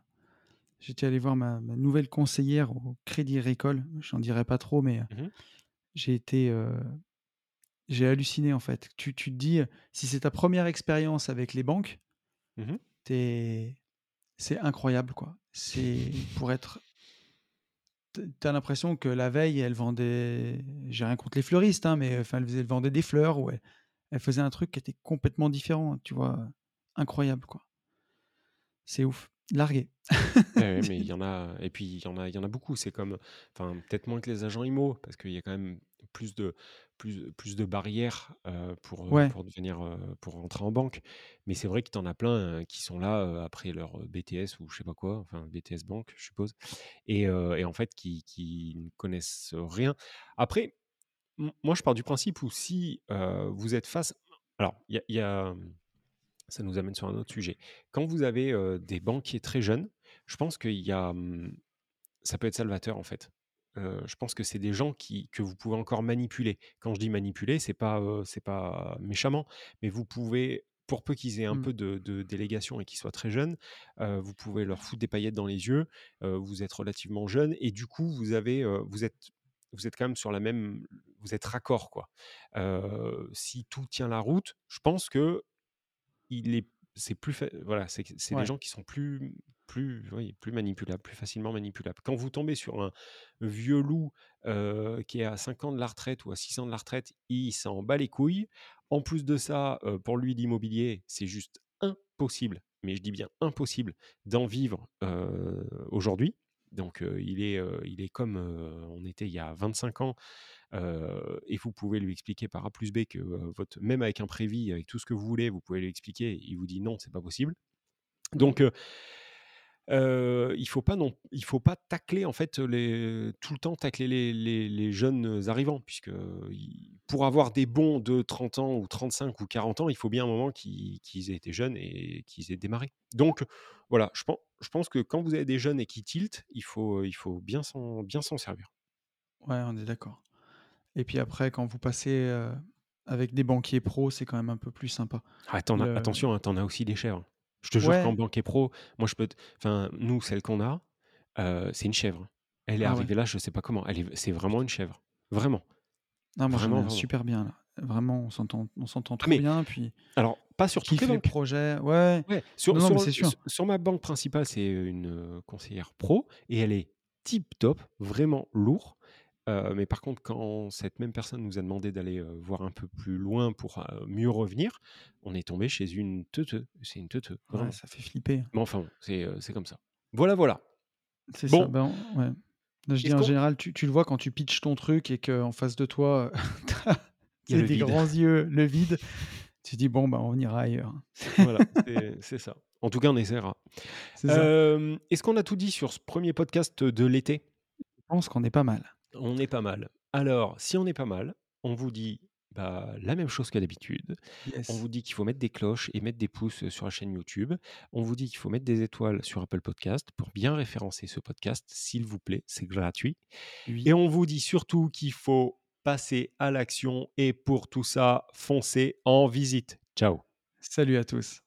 j'étais allé voir ma ma nouvelle conseillère au Crédit Agricole. J'en dirai pas trop, mais, heu, Mmh mh. j'ai été, j'ai halluciné, en fait. Tu tu te dis, si c'est ta 1re expérience avec les banques Mmh c'est incroyable, quoi. C'est pour être t tu as l'impression que la veille, elle vendait j'ai rien contre les fleuristes, hein, mais enfin, elle faisait elle vendait des fleurs ou elle elle faisait un truc qui était complètement différent, tu vois? Incroyable, quoi. C'est ouf. Largué. Ouais, mais il y en a et puis il y en a il y en a beaucoup. C'est comme, enfin, peut-être moins que les agents IMO parce qu'il y a quand même plus de plus plus de barrières, pour, Ouais. pour devenir, pour rentrer en banque. Mais c'est vrai que tu en as plein, heu, qui sont là, après leur, BTS ou je sais pas quoi, enfin BTS banque, je suppose et en fait qui qui ne connaissent rien. Après, moi, je pars du principe où si, vous êtes face alors il y a il y a, mmh, ça nous amène sur un autre sujet. Quand vous avez, des banquiers très jeunes, je pense qu'il y a, mmh, ça peut être salvateur, en fait. Je pense que c'est des gens qui que vous pouvez encore manipuler. Quand je dis manipuler, c'est pas, c'est pas méchamment, mais vous pouvez pour peu qu'ils aient un Mmh. peu de de délégation et qu'ils soient très jeunes, vous pouvez leur foutre des paillettes dans les yeux. Vous êtes relativement jeune et du coup, vous avez, vous êtes vous êtes quand même sur la même vous êtes raccord, quoi. Si tout tient la route, je pense qu'il est c'est plus fa voilà, c'est que c'est des gens qui sont plus plus, oui, plus manipulable, plus facilement manipulable. Quand vous tombez sur un vieux loup euh, qui est à 5 ans de la retraite ou à 6 ans de la retraite, il s'en bat les couilles. En plus de ça, euh, pour lui, l'immobilier, c'est juste impossible, mais je dis bien impossible, d'en vivre euh, aujourd'hui. Donc il, est, il est comme on était il y a 25 ans, et vous pouvez lui expliquer par A plus B que votre, même avec un prévis, avec tout ce que vous voulez, vous pouvez lui expliquer, il vous dit non, c'est pas possible. Donc il faut pas non, il faut pas tacler en fait les, tout le temps tacler les, les, jeunes arrivants, puisque pour avoir des bons de 30 ans ou 35 ou 40 ans, il faut bien un moment qu'ils aient été jeunes et qu'ils aient démarré. Donc voilà, je pense, je pense que quand vous avez des jeunes et qui tiltent, il faut, il faut bien s'en bien s'en servir. Ouais, on est d'accord. Et puis après, quand vous passez avec des banquiers pros, c'est quand même un peu plus sympa. Ah, attention, hein, t'en as aussi des chèvres. Je te jure qu'en banquier pro, moi je peux. Enfin, nous, celle qu'on a, c'est une chèvre. Elle est ah arrivée là, je sais pas comment. Elle est... C'est vraiment une chèvre. Vraiment. Non, moi vraiment, super bien là. Vraiment, on s'entend, on s'entend trop bien. Puis alors, pas sur toutes les banques. projets, ouais. ouais. Sur, sur, sur, ma banque principale, c'est une conseillère pro et elle est tip top, vraiment lourd mais par contre, quand cette même personne nous a demandé d'aller voir un peu plus loin pour mieux revenir, on est tombé chez une teuteux. C'est une teuteux. ça fait flipper. Mais enfin, c'est comme ça. Voilà, voilà. C'est ça. Ben, ouais. Je dis en général, tu, tu, le vois quand tu pitches ton truc et qu'en face de toi, il y a des grands yeux, le vide. Tu dis, bon, bah, on ira ailleurs. voilà, c'est ça. En tout cas, on essaiera. Est-ce qu'on a tout dit sur ce premier podcast de l'été? Je pense qu'on est pas mal on est pas mal. Alors, si on est pas mal, on vous dit bah, la même chose que d'habitude. On vous dit qu'il faut mettre des cloches et mettre des pouces sur la chaîne YouTube. On vous dit qu'il faut mettre des étoiles sur Apple Podcast pour bien référencer ce podcast, s'il vous plaît, c'est gratuit. Et on vous dit surtout qu'il faut passer à l'action et pour tout ça, foncez en visite. Ciao. Salut à tous.